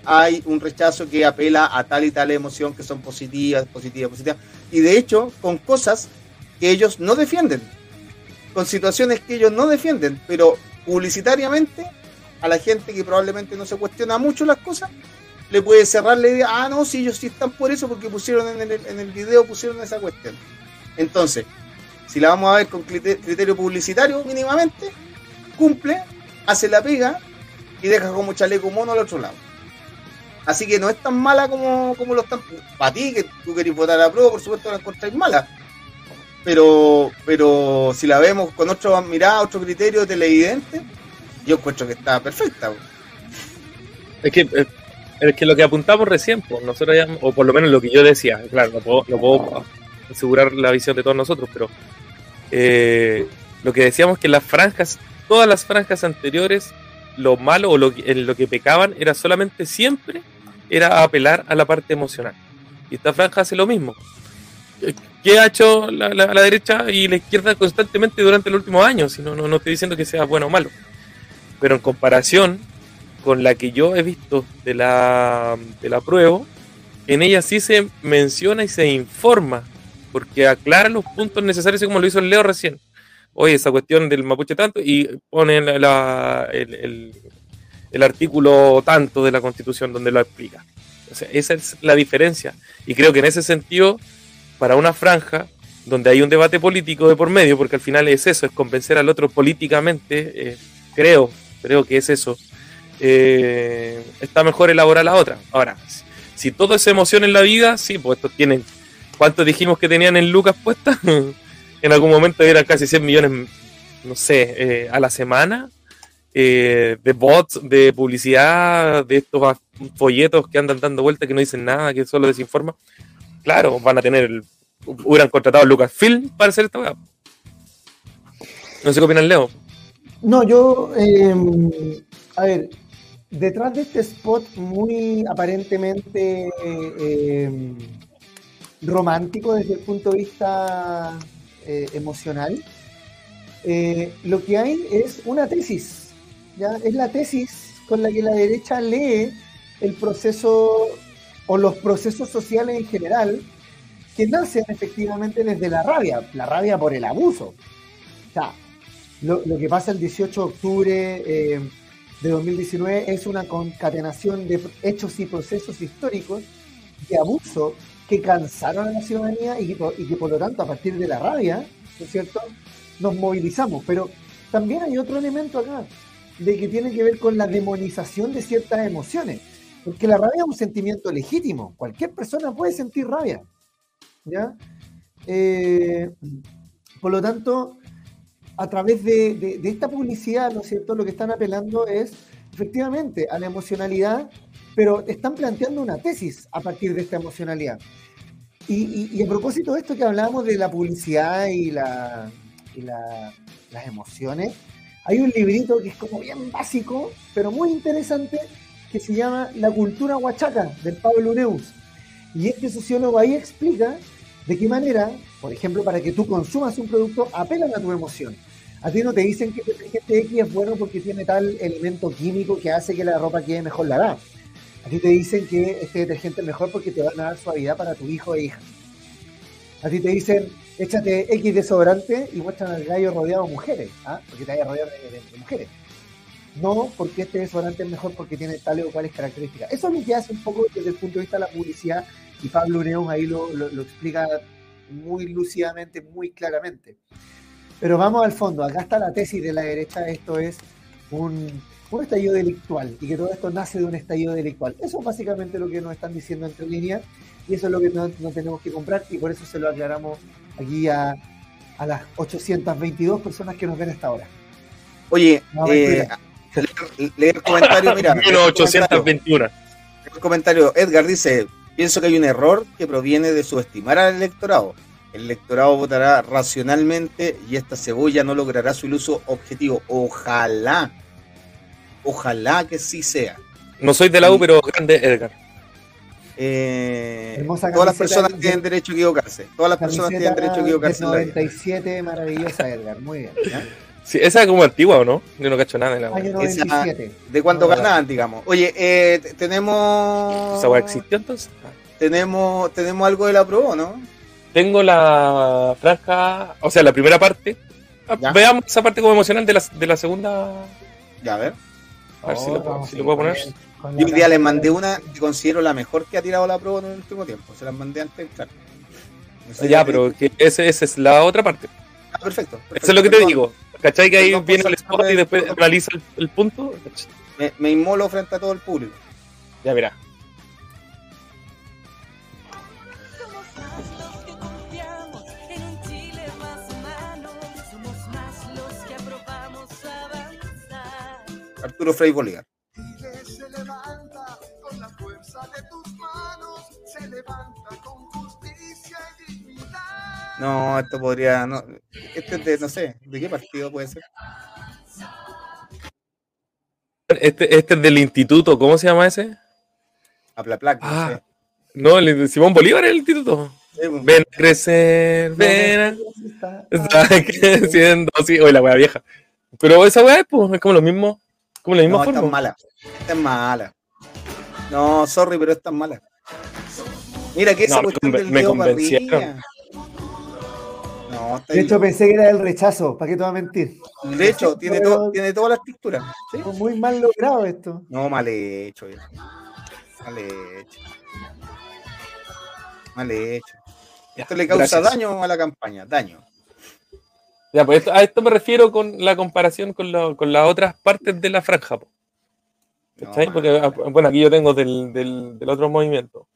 [SPEAKER 1] hay un rechazo que apela a tal y tal emoción que son positivas, positivas, positivas, y de hecho con cosas que ellos no defienden, con situaciones que ellos no defienden, pero publicitariamente a la gente que probablemente no se cuestiona mucho las cosas, le puede cerrar la idea, ah, no, si ellos sí están por eso porque pusieron en el, en el video, pusieron esa cuestión. Entonces, si la vamos a ver con crite- criterio publicitario mínimamente, cumple, hace la pega y deja como chaleco mono al otro lado. Así que no es tan mala como, como lo están. Para ti, que tú querés votar a prueba, por supuesto la encontráis mala. Pero, pero si la vemos con otro mirada, otro criterio televidente, yo encuentro que está perfecta.
[SPEAKER 3] Es que, eh, es que lo que apuntamos recién, nosotros ya- o por lo menos lo que yo decía, claro, no puedo, no puedo asegurar la visión de todos nosotros, pero eh, lo que decíamos que las franjas, todas las franjas anteriores, lo malo o lo, en lo que pecaban era solamente siempre era apelar a la parte emocional. Y esta franja hace lo mismo. ¿Qué ha hecho la, la- derecha y la izquierda constantemente durante los últimos años? Si no, no, estoy diciendo que sea bueno o malo. Pero en comparación con la que yo he visto de la, de la prueba, en ella sí se menciona y se informa, porque aclara los puntos necesarios, como lo hizo el Leo recién. Oye, esa cuestión del mapuche tanto, y pone la- el, el- el artículo tanto de la constitución donde lo explica. O sea, esa es la diferencia. Y creo que en ese sentido, para una franja donde hay un debate político de por medio, porque al final es eso, es convencer al otro políticamente, eh, creo, creo que es eso, eh, está mejor elaborar la otra. Ahora, si, todo es emoción en la vida, sí, pues estos tienen, ¿cuántos dijimos que tenían en Lucas puestas? en algún momento eran casi 100 millones, no sé, eh, a la semana, de bots, de publicidad, de estos folletos que andan dando vueltas que no dicen nada, que solo desinforman. Claro, van a tener, hubieran contratado a Lucasfilm para hacer esta weá. No sé qué opinan, Leo.
[SPEAKER 2] No, yo, eh, a ver, detrás de este spot muy aparentemente eh, romántico desde el punto de vista eh, emocional, eh, lo que hay es una tesis, ¿ya? Es la tesis con la que la derecha lee el proceso o los procesos sociales en general que nacen efectivamente desde la rabia, la rabia por el abuso. O sea, lo, que pasa el 18 de octubre eh, de 2019 es una concatenación de hechos y procesos históricos de abuso que cansaron a la ciudadanía y y que por lo tanto a partir de la rabia, ¿no es cierto?, nos movilizamos. Pero también hay otro elemento acá, de que tiene que ver con la demonización de ciertas emociones. Porque la rabia es un sentimiento legítimo. Cualquier persona puede sentir rabia. ¿Ya? Eh, por lo tanto, a través de, de- de esta publicidad, ¿no es cierto? Lo que están apelando es efectivamente a la emocionalidad, pero están planteando una tesis a partir de esta emocionalidad. Y, y- y a propósito de esto que hablábamos de la publicidad y, la, y la- las emociones, hay un librito que es como bien básico, pero muy interesante, que se llama La cultura huachaca, del Pablo Neus. Y este sociólogo ahí explica de qué manera, por ejemplo, para que tú consumas un producto, apelan a tu emoción. A ti no te dicen que el detergente X es bueno porque tiene tal elemento químico que hace que la ropa quede mejor lavada. A ti te dicen que este detergente es mejor porque te van a dar suavidad para tu hijo e hija. A ti te dicen, échate X desodorante y muestran al gallo rodeado de mujeres, ¿ah? porque te vaya a rodear de, de- de mujeres. No porque este desodorante es mejor porque tiene tales o cuales características. Eso es lo que hace un poco desde el punto de vista de la publicidad y Pablo Neus ahí lo, lo- lo explica muy lúcidamente, muy claramente. Pero vamos al fondo, acá está la tesis de la derecha, esto es un, un estallido delictual y que todo esto nace de un estallido delictual. Eso es básicamente lo que nos están diciendo entre líneas y eso es lo que no, no tenemos que comprar y por eso se lo aclaramos aquí a, a las 822 personas que nos ven hasta ahora.
[SPEAKER 1] Oye,
[SPEAKER 2] No,
[SPEAKER 1] eh, leer, leer comentario, mira. leer
[SPEAKER 3] Menos
[SPEAKER 1] comentario.
[SPEAKER 3] 821.
[SPEAKER 1] El comentario, Edgar dice, pienso que hay un error que proviene de subestimar al electorado. El electorado votará racionalmente y esta cebolla no logrará su iluso objetivo. Ojalá, ojalá que sí sea.
[SPEAKER 3] No soy de la U, pero grande Edgar.
[SPEAKER 1] Eh,
[SPEAKER 2] Hermosa
[SPEAKER 1] todas las personas
[SPEAKER 2] de-
[SPEAKER 1] tienen derecho a equivocarse. Todas las personas tienen derecho a equivocarse. en la
[SPEAKER 2] del
[SPEAKER 1] vida.
[SPEAKER 2] 97, maravillosa Edgar, muy bien.
[SPEAKER 3] Sí, esa es como antigua, ¿o no? Yo no cacho nada de la
[SPEAKER 2] Año
[SPEAKER 3] wea.
[SPEAKER 1] Esa-
[SPEAKER 2] 97.
[SPEAKER 1] De cuánto
[SPEAKER 2] No,
[SPEAKER 1] ganaban, digamos. Oye, eh, tenemos.
[SPEAKER 3] ¿Esa existió entonces?
[SPEAKER 1] Tenemos, tenemos algo de la pro, ¿no?
[SPEAKER 3] Tengo la franja, o sea, la primera parte. Ah,
[SPEAKER 1] Ya.
[SPEAKER 3] Veamos esa parte como emocional de la, de la segunda.
[SPEAKER 1] Ya, a ver.
[SPEAKER 3] A ver si lo, puedo-
[SPEAKER 2] vamos,
[SPEAKER 3] si lo puedo poner.
[SPEAKER 1] Yo hoy día les mandé una que considero la mejor que ha tirado la pro en el último tiempo. Se las mandé antes de entrar. No sé
[SPEAKER 3] Ya, pero que ese, esa es la otra parte.
[SPEAKER 1] Perfecto, perfecto,
[SPEAKER 3] Eso es lo que te
[SPEAKER 1] perdón.
[SPEAKER 3] digo. ¿Cachai? Que ahí
[SPEAKER 1] Perdón
[SPEAKER 3] viene el spot y después
[SPEAKER 1] protocolo.
[SPEAKER 3] analiza el, el punto.
[SPEAKER 1] Me, me inmolo frente a todo el público.
[SPEAKER 3] Ya, mira.
[SPEAKER 8] Somos más los que confiamos en un Chile más humano. Somos más los que aprobamos avanzar.
[SPEAKER 1] Arturo Frei Bolívar.
[SPEAKER 9] Chile se levanta con la fuerza de tus manos, se levanta con.
[SPEAKER 1] No, esto podría. No, este es de, no sé, ¿de qué partido puede ser?
[SPEAKER 3] Este, este es del instituto, ¿cómo se llama ese?
[SPEAKER 1] A Pla Plac, no
[SPEAKER 3] Ah,
[SPEAKER 1] sé.
[SPEAKER 3] No, el de Simón Bolívar es el instituto.
[SPEAKER 1] Sí, pues,
[SPEAKER 3] Ven a crecer, ven a...
[SPEAKER 2] Está-
[SPEAKER 3] creciendo, sí, oye, la wea vieja. Pero esa wea es, pues, es como lo mismo, como la misma
[SPEAKER 1] no, esta es
[SPEAKER 3] forma.
[SPEAKER 1] mala. Esta es mala. No, sorry, pero esta es mala. Mira que esa
[SPEAKER 3] No, me
[SPEAKER 1] cuestión
[SPEAKER 3] conven-
[SPEAKER 1] del
[SPEAKER 3] me
[SPEAKER 1] dedo arriba. No, está
[SPEAKER 2] De hecho,
[SPEAKER 1] bien.
[SPEAKER 2] pensé que era el rechazo, ¿para qué te voy a mentir?
[SPEAKER 1] De hecho, tiene,
[SPEAKER 2] pero-
[SPEAKER 1] to- tiene todas las texturas.
[SPEAKER 2] Muy mal logrado esto.
[SPEAKER 1] No, mal hecho, viejo. Mal hecho. Mal hecho.
[SPEAKER 3] Ya,
[SPEAKER 1] Esto le causa
[SPEAKER 3] gracias.
[SPEAKER 1] daño a la campaña, daño.
[SPEAKER 3] Ya, pues esto- a esto me refiero con la comparación con, la- con las otras partes de la franja. Porque, bueno, aquí yo tengo del, del, del otro movimiento.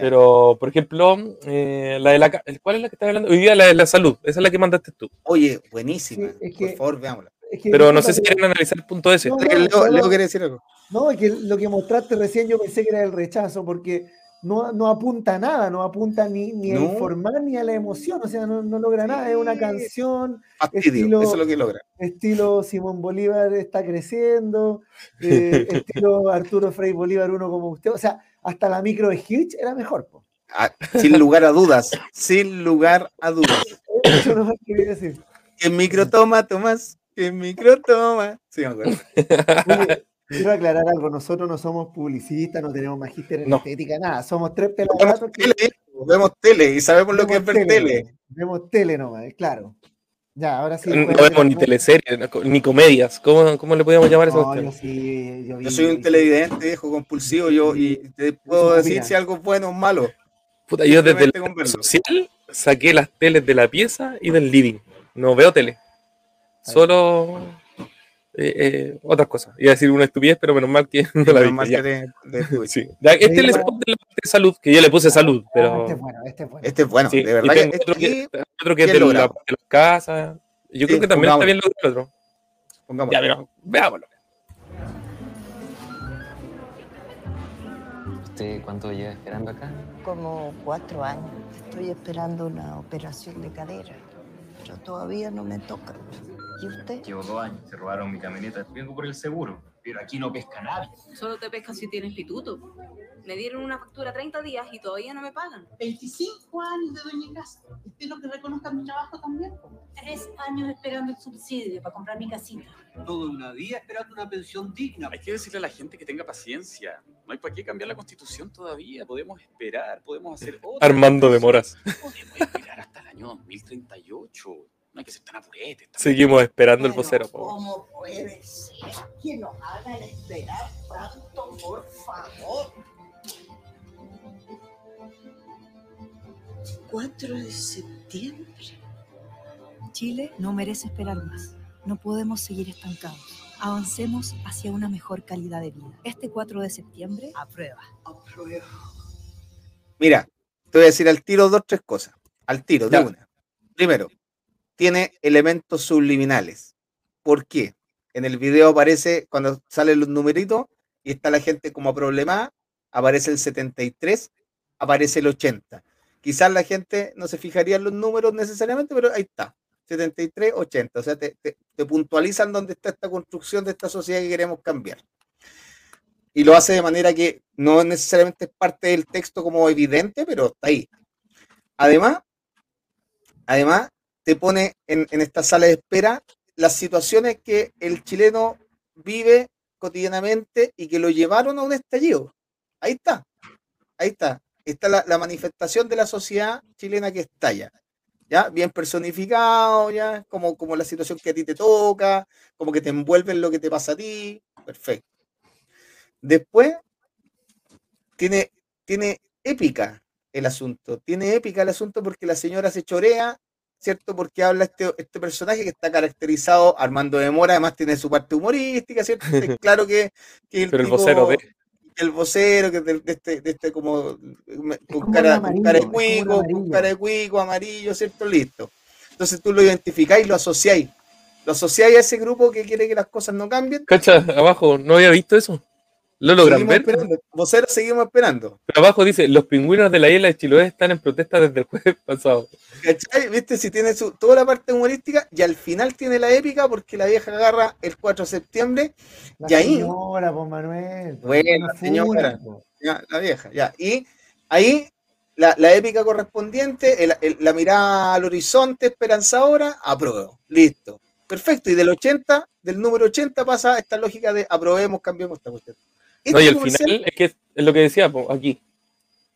[SPEAKER 3] Pero, por ejemplo, eh, la de la, ¿cuál es la que estás hablando? Hoy día la de la salud, esa es la que mandaste tú.
[SPEAKER 1] Oye, buenísima.
[SPEAKER 2] Sí, es que-
[SPEAKER 1] Por favor, veámosla.
[SPEAKER 2] Es que-
[SPEAKER 3] Pero no sé si quieren analizar el punto ese.
[SPEAKER 2] No,
[SPEAKER 1] Leo,
[SPEAKER 2] no,
[SPEAKER 1] Leo
[SPEAKER 2] no.
[SPEAKER 1] quiere decir algo.
[SPEAKER 2] No, es que lo que mostraste recién yo pensé que era el rechazo, porque no, no apunta a nada, no apunta ni, ni a informar ni a la emoción, o sea, no, no logra nada, es una canción,
[SPEAKER 1] Fastidio,
[SPEAKER 2] Estilo-
[SPEAKER 1] eso es lo que logra.
[SPEAKER 2] estilo Simón Bolívar está creciendo, eh, estilo Arturo Frei Bolívar uno como usted, o sea, hasta la micro de Hitch era mejor. po.
[SPEAKER 1] Ah, sin lugar a dudas, sin lugar a dudas.
[SPEAKER 2] Eso no quería decir.
[SPEAKER 1] ¿Qué micro toma, Tomás? ¿Qué micro toma? Sí, me acuerdo.
[SPEAKER 2] Oye, Quiero aclarar algo, nosotros no somos publicistas, no tenemos magíster en
[SPEAKER 3] No.
[SPEAKER 2] estética, nada, somos tres
[SPEAKER 1] Vemos
[SPEAKER 2] pelagatos que
[SPEAKER 1] vemos tele y sabemos lo que es
[SPEAKER 2] vemos
[SPEAKER 1] ver tele.
[SPEAKER 2] Vemos tele nomás, claro. Ya, ahora sí.
[SPEAKER 3] No vemos
[SPEAKER 2] hacer-
[SPEAKER 3] ni teleseries, no- ni comedias. ¿Cómo, cómo le podíamos llamar a eso?
[SPEAKER 2] No, yo sí, yo, vi-
[SPEAKER 1] Yo soy un televidente viejo compulsivo yo y te puedo decir si algo es bueno o malo.
[SPEAKER 3] Puta, yo desde el social saqué las teles de la pieza y del living. No veo tele. Solo eh, eh, otras cosas. Iba a decir una estupidez, pero menos mal que no la
[SPEAKER 1] Menos
[SPEAKER 3] vi.
[SPEAKER 1] mal
[SPEAKER 3] ya.
[SPEAKER 1] que te- de Twitch.
[SPEAKER 3] Sí. Ya, Este es el spot de la parte de salud, que yo le puse salud,
[SPEAKER 2] Ah,
[SPEAKER 3] pero.
[SPEAKER 2] Este es bueno, este es bueno.
[SPEAKER 1] Este es bueno,
[SPEAKER 3] sí,
[SPEAKER 1] de
[SPEAKER 3] y
[SPEAKER 1] verdad.
[SPEAKER 3] tengo otro,
[SPEAKER 1] este
[SPEAKER 3] que, otro que es de, la, de las casas. Yo creo
[SPEAKER 1] Sí,
[SPEAKER 3] que también está bien logrado el otro. Ya, pero veámoslo.
[SPEAKER 10] ¿Usted cuánto lleva esperando acá?
[SPEAKER 11] Como cuatro años. Estoy esperando una operación de cadera, pero todavía no me toca. ¿Y usted?
[SPEAKER 10] Llevo dos años, se robaron mi camioneta. Vengo por el seguro, pero aquí no pesca nadie.
[SPEAKER 12] Solo te pescan si tienes instituto. Me dieron una factura 30 días y todavía no me pagan.
[SPEAKER 13] 25 años de doña casa. Espero que reconozcan mi trabajo también. Tres años esperando el subsidio para comprar mi casita.
[SPEAKER 7] Todo una vida esperando una pensión digna. Hay que decirle a la gente que tenga paciencia. No hay para qué cambiar la constitución todavía. Podemos esperar, podemos hacer otra.
[SPEAKER 3] Armando de Moras.
[SPEAKER 7] Podemos esperar hasta el año 2038. No hay que ser tan apuretes. tan-
[SPEAKER 3] Seguimos esperando el vocero.
[SPEAKER 11] ¿Cómo puede ser que nos hagan esperar tanto, por favor? 4 de septiembre.
[SPEAKER 14] Chile no merece esperar más. No podemos seguir estancados. Avancemos hacia una mejor calidad de vida. Este 4 de septiembre, aprueba.
[SPEAKER 11] Apruebo.
[SPEAKER 1] Mira, te voy a decir al tiro dos, tres cosas. Al tiro, de
[SPEAKER 3] Ya.
[SPEAKER 1] una. Primero, tiene elementos subliminales. ¿Por qué? En el video aparece, cuando salen los numeritos y está la gente como problemada, aparece el 73, aparece el 80. Quizás la gente no se fijaría en los números necesariamente, pero ahí está. 73, 80. O sea, te, te- puntualizan dónde está esta construcción de esta sociedad que queremos cambiar. Y lo hace de manera que no necesariamente es parte del texto como evidente, pero está ahí. Además, además te pone en, esta sala de espera las situaciones que el chileno vive cotidianamente y que lo llevaron a un estallido. Ahí está, ahí está. Está la, la manifestación de la sociedad chilena que estalla. ¿Ya? Bien personificado, ya, como, como la situación que a ti te toca, como que te envuelve en lo que te pasa a ti. Perfecto. Después, tiene, tiene épica el asunto, tiene épica el asunto porque la señora se chorea, ¿cierto? Porque habla este, este personaje que está caracterizado, Armando de Mora, además tiene su parte humorística, ¿cierto? Es claro que, que
[SPEAKER 3] Pero el
[SPEAKER 1] tipo-
[SPEAKER 3] vocero de.
[SPEAKER 1] el vocero, que es de, de este, de este como con
[SPEAKER 2] como
[SPEAKER 1] cara,
[SPEAKER 2] un
[SPEAKER 1] con cara de
[SPEAKER 2] amarillo,
[SPEAKER 1] cuico, con
[SPEAKER 2] amarillo.
[SPEAKER 1] cara de cuico, amarillo, ¿cierto? Listo. Entonces tú lo identificáis y lo asociáis. Lo asociáis a ese grupo que quiere que las cosas no cambien.
[SPEAKER 3] Cacha, abajo, no había visto eso. ¿Lo logran
[SPEAKER 1] Seguimos
[SPEAKER 3] ver?
[SPEAKER 1] esperando. Vocero, seguimos esperando.
[SPEAKER 3] Pero abajo dice, los pingüinos de la isla de Chiloé están en protesta desde el jueves pasado.
[SPEAKER 1] ¿Cachai? ¿Viste? Si tiene su, toda la parte humorística y al final tiene la épica porque la vieja agarra el 4 de septiembre
[SPEAKER 2] La
[SPEAKER 1] y ahí,
[SPEAKER 2] señora, pues Manuel.
[SPEAKER 1] Bueno, la señora. ya, la vieja, ya. Y ahí la, la épica correspondiente, el- el- la mirada al horizonte esperanzadora, apruebo. Listo. Perfecto. Y del 80, del número 80 pasa esta lógica de aprobemos, cambiemos esta cuestión.
[SPEAKER 3] No, y al
[SPEAKER 1] comercial-
[SPEAKER 3] final es que es, lo que decía po, aquí.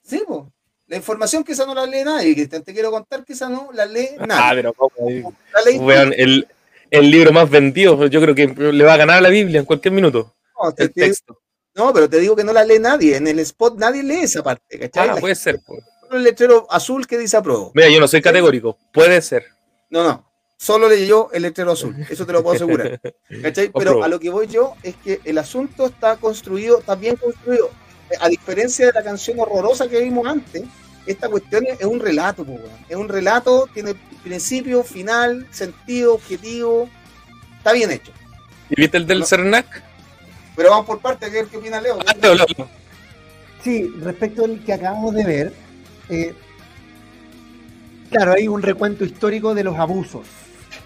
[SPEAKER 1] Sí, po. La información que esa no la lee nadie, Cristian. Te quiero contar que esa no la lee
[SPEAKER 3] Ah,
[SPEAKER 1] nadie.
[SPEAKER 3] pero ¿cómo? ahí?
[SPEAKER 1] La.
[SPEAKER 3] Weón, el, el libro más vendido, yo creo que le va a ganar a la Biblia en cualquier minuto.
[SPEAKER 1] No, te-
[SPEAKER 3] El
[SPEAKER 1] te-
[SPEAKER 3] texto.
[SPEAKER 1] no, pero te digo que no la lee nadie. En el spot nadie lee esa parte, ¿cachai?
[SPEAKER 3] Ah,
[SPEAKER 1] La
[SPEAKER 3] puede ser. po.
[SPEAKER 1] el letrero azul que dice apruebo.
[SPEAKER 3] Mira, yo no soy categórico. Puede ser.
[SPEAKER 1] No, no. Solo leyó el letrero azul. Eso te lo puedo asegurar. ¿Cachai? Pero a lo que voy yo es que el asunto está construido, está bien construido. A diferencia de la canción horrorosa que vimos antes, esta cuestión es un relato, po, es un relato, tiene principio, final, sentido, objetivo. Está bien hecho.
[SPEAKER 3] ¿Y viste el del
[SPEAKER 1] No.
[SPEAKER 3] Cernac?
[SPEAKER 1] Pero vamos por parte, ¿qué, qué opina Leo?
[SPEAKER 3] Ah, Leo, Leo, Leo.
[SPEAKER 2] Sí, respecto al que acabamos de ver, eh, claro, hay un recuento histórico de los abusos.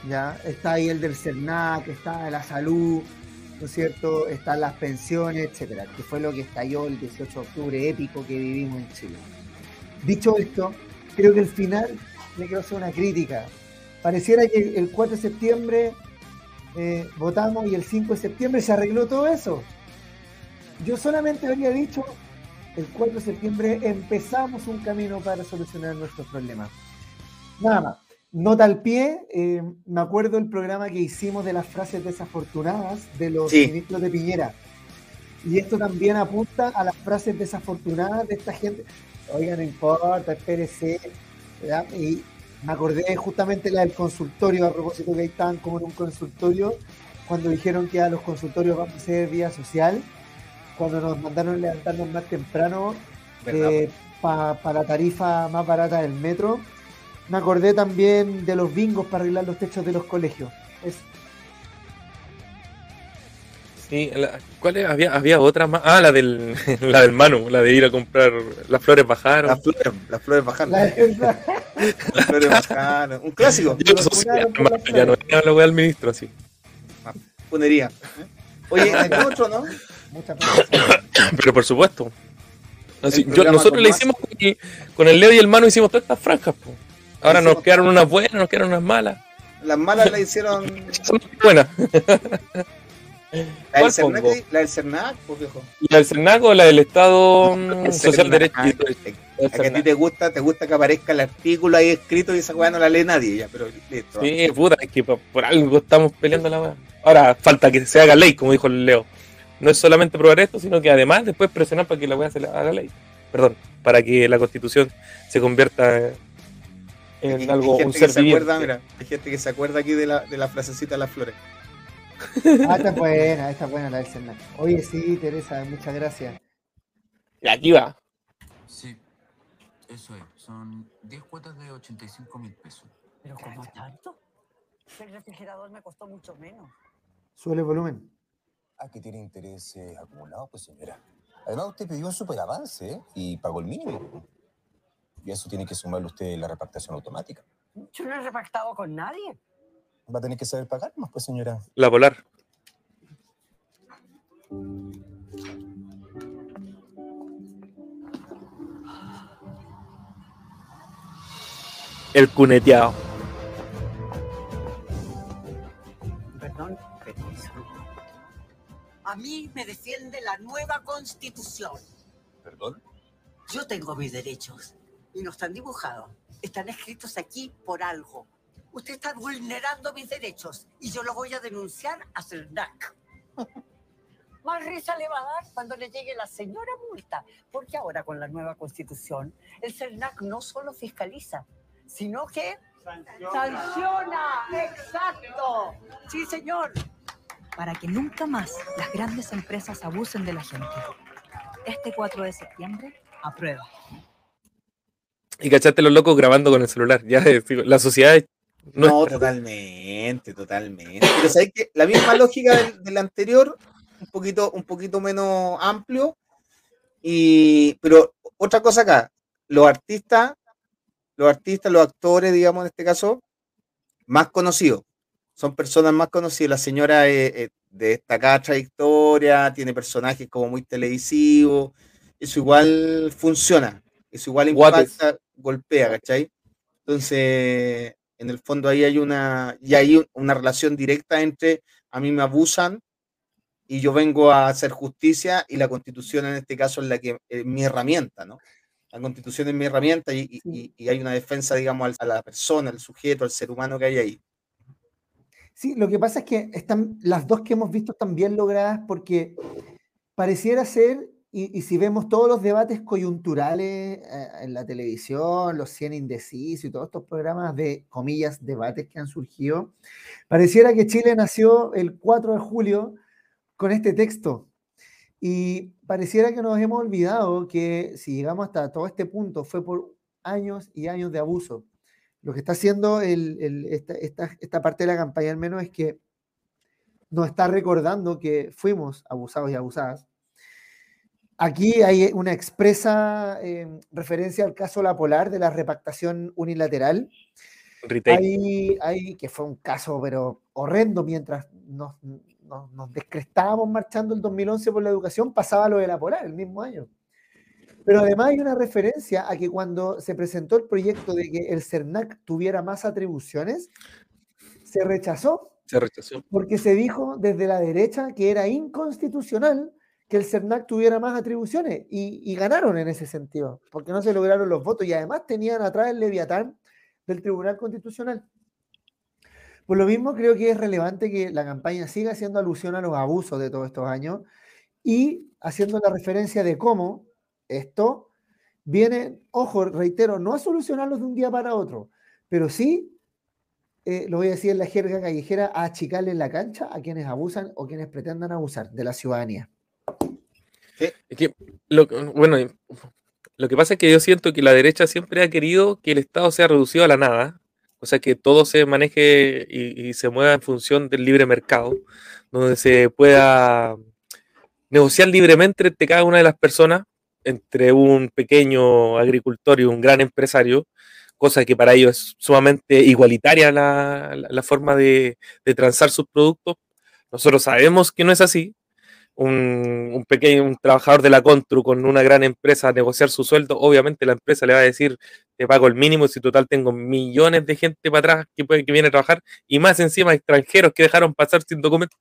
[SPEAKER 2] ¿Ya? Está ahí el del CERNAC, está la salud, ¿no es cierto? Están las pensiones, etcétera, que fue lo que estalló el 18 de octubre épico que vivimos en Chile. Dicho esto, creo que al final le quiero hacer una crítica. Pareciera que el 4 de septiembre eh, votamos y el 5 de septiembre se arregló todo eso. Yo solamente habría dicho, el 4 de septiembre empezamos un camino para solucionar nuestros problemas. Nada más. Nota al pie, eh, me acuerdo el programa que hicimos de las frases desafortunadas de los
[SPEAKER 1] Sí.
[SPEAKER 2] ministros de Piñera. Y esto también apunta a las frases desafortunadas de esta gente. Oiga, no importa, espérese. ¿verdad? Y me acordé justamente la del consultorio, a propósito que ahí estaban como en un consultorio, cuando dijeron que a los consultorios vamos a ser vía social, cuando nos mandaron levantarnos más temprano
[SPEAKER 1] ¿Verdad?
[SPEAKER 2] para la tarifa más barata del metro. Me acordé también de los bingos para arreglar los techos de los colegios. Es,
[SPEAKER 3] Sí, la- ¿cuál es? Había, había otra más. Ah, la del, la del Manu, la de ir a comprar. Las flores bajaron.
[SPEAKER 1] Las flores, las flores bajaron.
[SPEAKER 2] la.
[SPEAKER 1] Las flores bajaron. Un clásico.
[SPEAKER 3] Yo no sé, ya, ya no la wea del ministro, así.
[SPEAKER 1] Ponería. Oye, ¿hay otro, no?
[SPEAKER 2] Muchas
[SPEAKER 3] Pero por supuesto. Así, yo- nosotros le hicimos con el, con el Leo y el Manu hicimos todas estas franjas. po. Ahora nos quedaron unas buenas, nos quedaron unas malas.
[SPEAKER 1] Las malas las hicieron.
[SPEAKER 3] Son buenas.
[SPEAKER 1] La del
[SPEAKER 3] ¿Cuál
[SPEAKER 1] Cernac, la del Cernac, pues viejo.
[SPEAKER 3] ¿La del Cernaco o la del Estado mm, Social
[SPEAKER 1] Cernac.
[SPEAKER 3] Derecho?
[SPEAKER 1] Ah, A que a ti te gusta, te gusta que aparezca el artículo ahí escrito y esa weá no la lee nadie ya, pero listo.
[SPEAKER 3] Sí, puta, es que por, por algo estamos peleando la weá. Ahora falta que se haga ley, como dijo Leo. No es solamente probar esto, sino que además después presionar para que la weá se haga ley. Perdón, para que la constitución se convierta en
[SPEAKER 1] Hay-
[SPEAKER 3] algo,
[SPEAKER 1] hay
[SPEAKER 3] un
[SPEAKER 1] gente
[SPEAKER 3] ser
[SPEAKER 1] que se
[SPEAKER 3] viviente.
[SPEAKER 1] acuerda, mira, hay gente que se acuerda aquí de la, de la frasecita de las flores.
[SPEAKER 2] Ah, esta es buena, esta es buena la del Cernac. Oye, sí, Teresa, muchas gracias.
[SPEAKER 3] Y aquí va.
[SPEAKER 15] Sí, eso es. Son 10 cuotas de 85 mil pesos.
[SPEAKER 11] ¿Pero cómo tanto? El refrigerador me costó mucho menos.
[SPEAKER 2] Suele volumen.
[SPEAKER 16] Aquí tiene intereses acumulados, pues señora. Además, usted pidió un superavance ¿eh? y pagó el mínimo. Y eso tiene que sumarle usted la repartición automática.
[SPEAKER 11] Yo no he repactado con nadie.
[SPEAKER 16] Va a tener que saber pagar más, pues señora.
[SPEAKER 3] La polar. El cuneteado.
[SPEAKER 11] Perdón, permiso. A mí me defiende la nueva constitución.
[SPEAKER 16] ¿Perdón?
[SPEAKER 11] Yo tengo mis derechos y no están dibujados. Están escritos aquí por algo. Usted está vulnerando mis derechos y yo lo voy a denunciar a CERNAC. Más risa le va a dar cuando le llegue la señora multa, porque ahora con la nueva constitución, el CERNAC no solo fiscaliza, sino que sanciona. Exacto. Sí, señor.
[SPEAKER 14] para que nunca más las grandes empresas abusen de la gente. Este 4 de septiembre, aprueba.
[SPEAKER 3] Y cachaste los locos grabando con el celular. Ya, eh, la sociedad es
[SPEAKER 1] No, totalmente, totalmente. Pero sabes que la misma lógica del, del anterior, un poquito, un poquito menos amplio. Y, pero otra cosa acá, los artistas, los artistas, los actores, digamos en este caso, más conocidos, son personas más conocidas. La señora es, es de destacada trayectoria, tiene personajes como muy televisivos, eso igual funciona, eso igual
[SPEAKER 3] Guates.
[SPEAKER 1] Golpea, ¿cachai? Entonces, en el fondo ahí hay una, y hay un- una relación directa entre a mí me abusan y yo vengo a hacer justicia y la constitución en este caso es la que es mi herramienta, ¿no? La constitución es mi herramienta y, y- y- y hay una defensa, digamos, a la persona, al sujeto, al ser humano que hay ahí.
[SPEAKER 2] Sí, lo que pasa es que están, las dos que hemos visto están bien logradas porque pareciera ser, y, y si vemos todos los debates coyunturales eh, en la televisión, los 100 indecisos y todos estos programas de, comillas, debates que han surgido, pareciera que Chile nació el 4 de julio con este texto. Y pareciera que nos hemos olvidado que si llegamos hasta todo este punto fue por años y años de abuso. Lo que está haciendo el- el- esta, esta- esta parte de la campaña al menos es que nos está recordando que fuimos abusados y abusadas. Aquí hay una expresa eh, referencia al caso La Polar de la repactación unilateral. Ahí, ahí, que fue un caso, pero horrendo, mientras nos, nos, nos descrestábamos marchando el 2011 por la educación, pasaba lo de La Polar el mismo año. Pero además hay una referencia a que cuando se presentó el proyecto de que el CERNAC tuviera más atribuciones, se rechazó
[SPEAKER 3] Se rechazó.
[SPEAKER 2] porque se dijo desde la derecha que era inconstitucional que el CERNAC tuviera más atribuciones y, ganaron en ese sentido, porque no se lograron los votos y además tenían atrás el Leviatán del Tribunal Constitucional. Por lo mismo, creo que es relevante que la campaña siga haciendo alusión a los abusos de todos estos años y haciendo la referencia de cómo esto viene, ojo, reitero, no a solucionarlos de un día para otro, pero sí, eh, lo voy a decir en la jerga callejera, a achicarle la cancha a quienes abusan o quienes pretendan abusar de la ciudadanía.
[SPEAKER 3] Lo, bueno, lo que pasa es que yo siento que la derecha siempre ha querido que el Estado sea reducido a la nada, o sea, que todo se maneje y, y se mueva en función del libre mercado, donde se pueda negociar libremente entre cada una de las personas, entre un pequeño agricultor y un gran empresario, cosa que para ellos es sumamente igualitaria la, la- la forma de, de transar sus productos. Nosotros sabemos que no es así. Un, pequeño un trabajador de la Contru con una gran empresa a negociar su sueldo, obviamente la empresa le va a decir, te pago el mínimo, si total tengo millones de gente para atrás que, puede, que viene a trabajar, y más encima extranjeros que dejaron pasar sin documentos,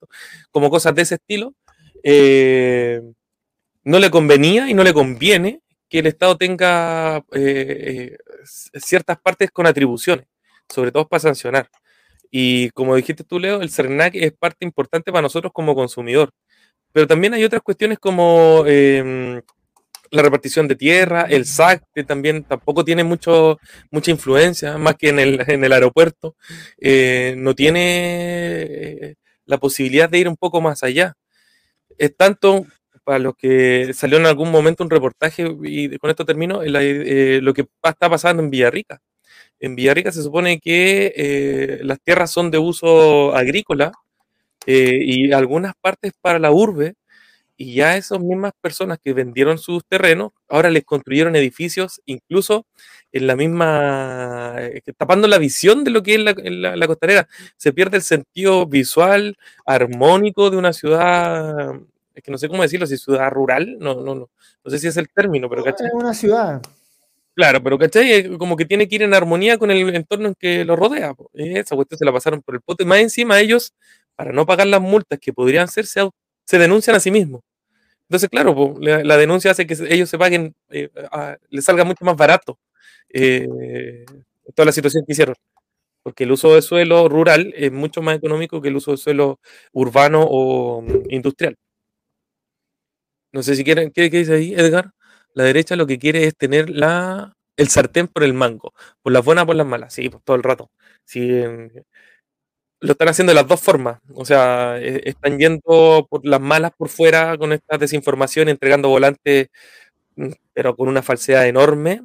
[SPEAKER 3] como cosas de ese estilo, eh, no le convenía y no le conviene que el Estado tenga eh, eh, ciertas partes con atribuciones, sobre todo para sancionar. Y como dijiste tú, Leo, el CERNAC es parte importante para nosotros como consumidor. Pero también hay otras cuestiones como em, la repartición de tierra, el SAC, que también tampoco tiene mucho, mucha influencia, más que en el, en el aeropuerto, eh, no tiene eh, la posibilidad de ir un poco más allá. Es tanto para los que salió en algún momento un reportaje, y con esto termino, eh, lo que está pasando en Villarrica. En Villarrica se supone que las tierras son de uso agrícola eh, y algunas partes para la urbe, y ya esas mismas personas que vendieron sus terrenos, ahora les construyeron edificios, incluso en la misma, eh, tapando la visión de lo que es la, la- la costanera. Se pierde el sentido visual, armónico de una ciudad, es que no sé cómo decirlo, si ciudad rural, no, no, no, no sé si es el término, pero ¿cachai?
[SPEAKER 2] Es una ciudad.
[SPEAKER 3] Claro, pero ¿cachai? Como que tiene que ir en armonía con el entorno en que lo rodea. Esa cuestión se la pasaron por el pote. Más encima ellos, para no pagar las multas que podrían ser, se, se denuncian a sí mismos. Entonces, claro, la, denuncia hace que ellos se paguen, eh, a- les salga mucho más barato eh, toda la situación que hicieron. Porque el uso de suelo rural es mucho más económico que el uso de suelo urbano o mm, industrial. No sé si quieren, ¿qué, qué dice ahí, Edgar? La derecha lo que quiere es tener la, el sartén por el mango, por las buenas, por las malas, sí, pues todo el rato. Sí, lo están haciendo de las dos formas, o sea, e- están yendo por las malas por fuera con esta desinformación, entregando volantes, mm, pero con una falsedad enorme,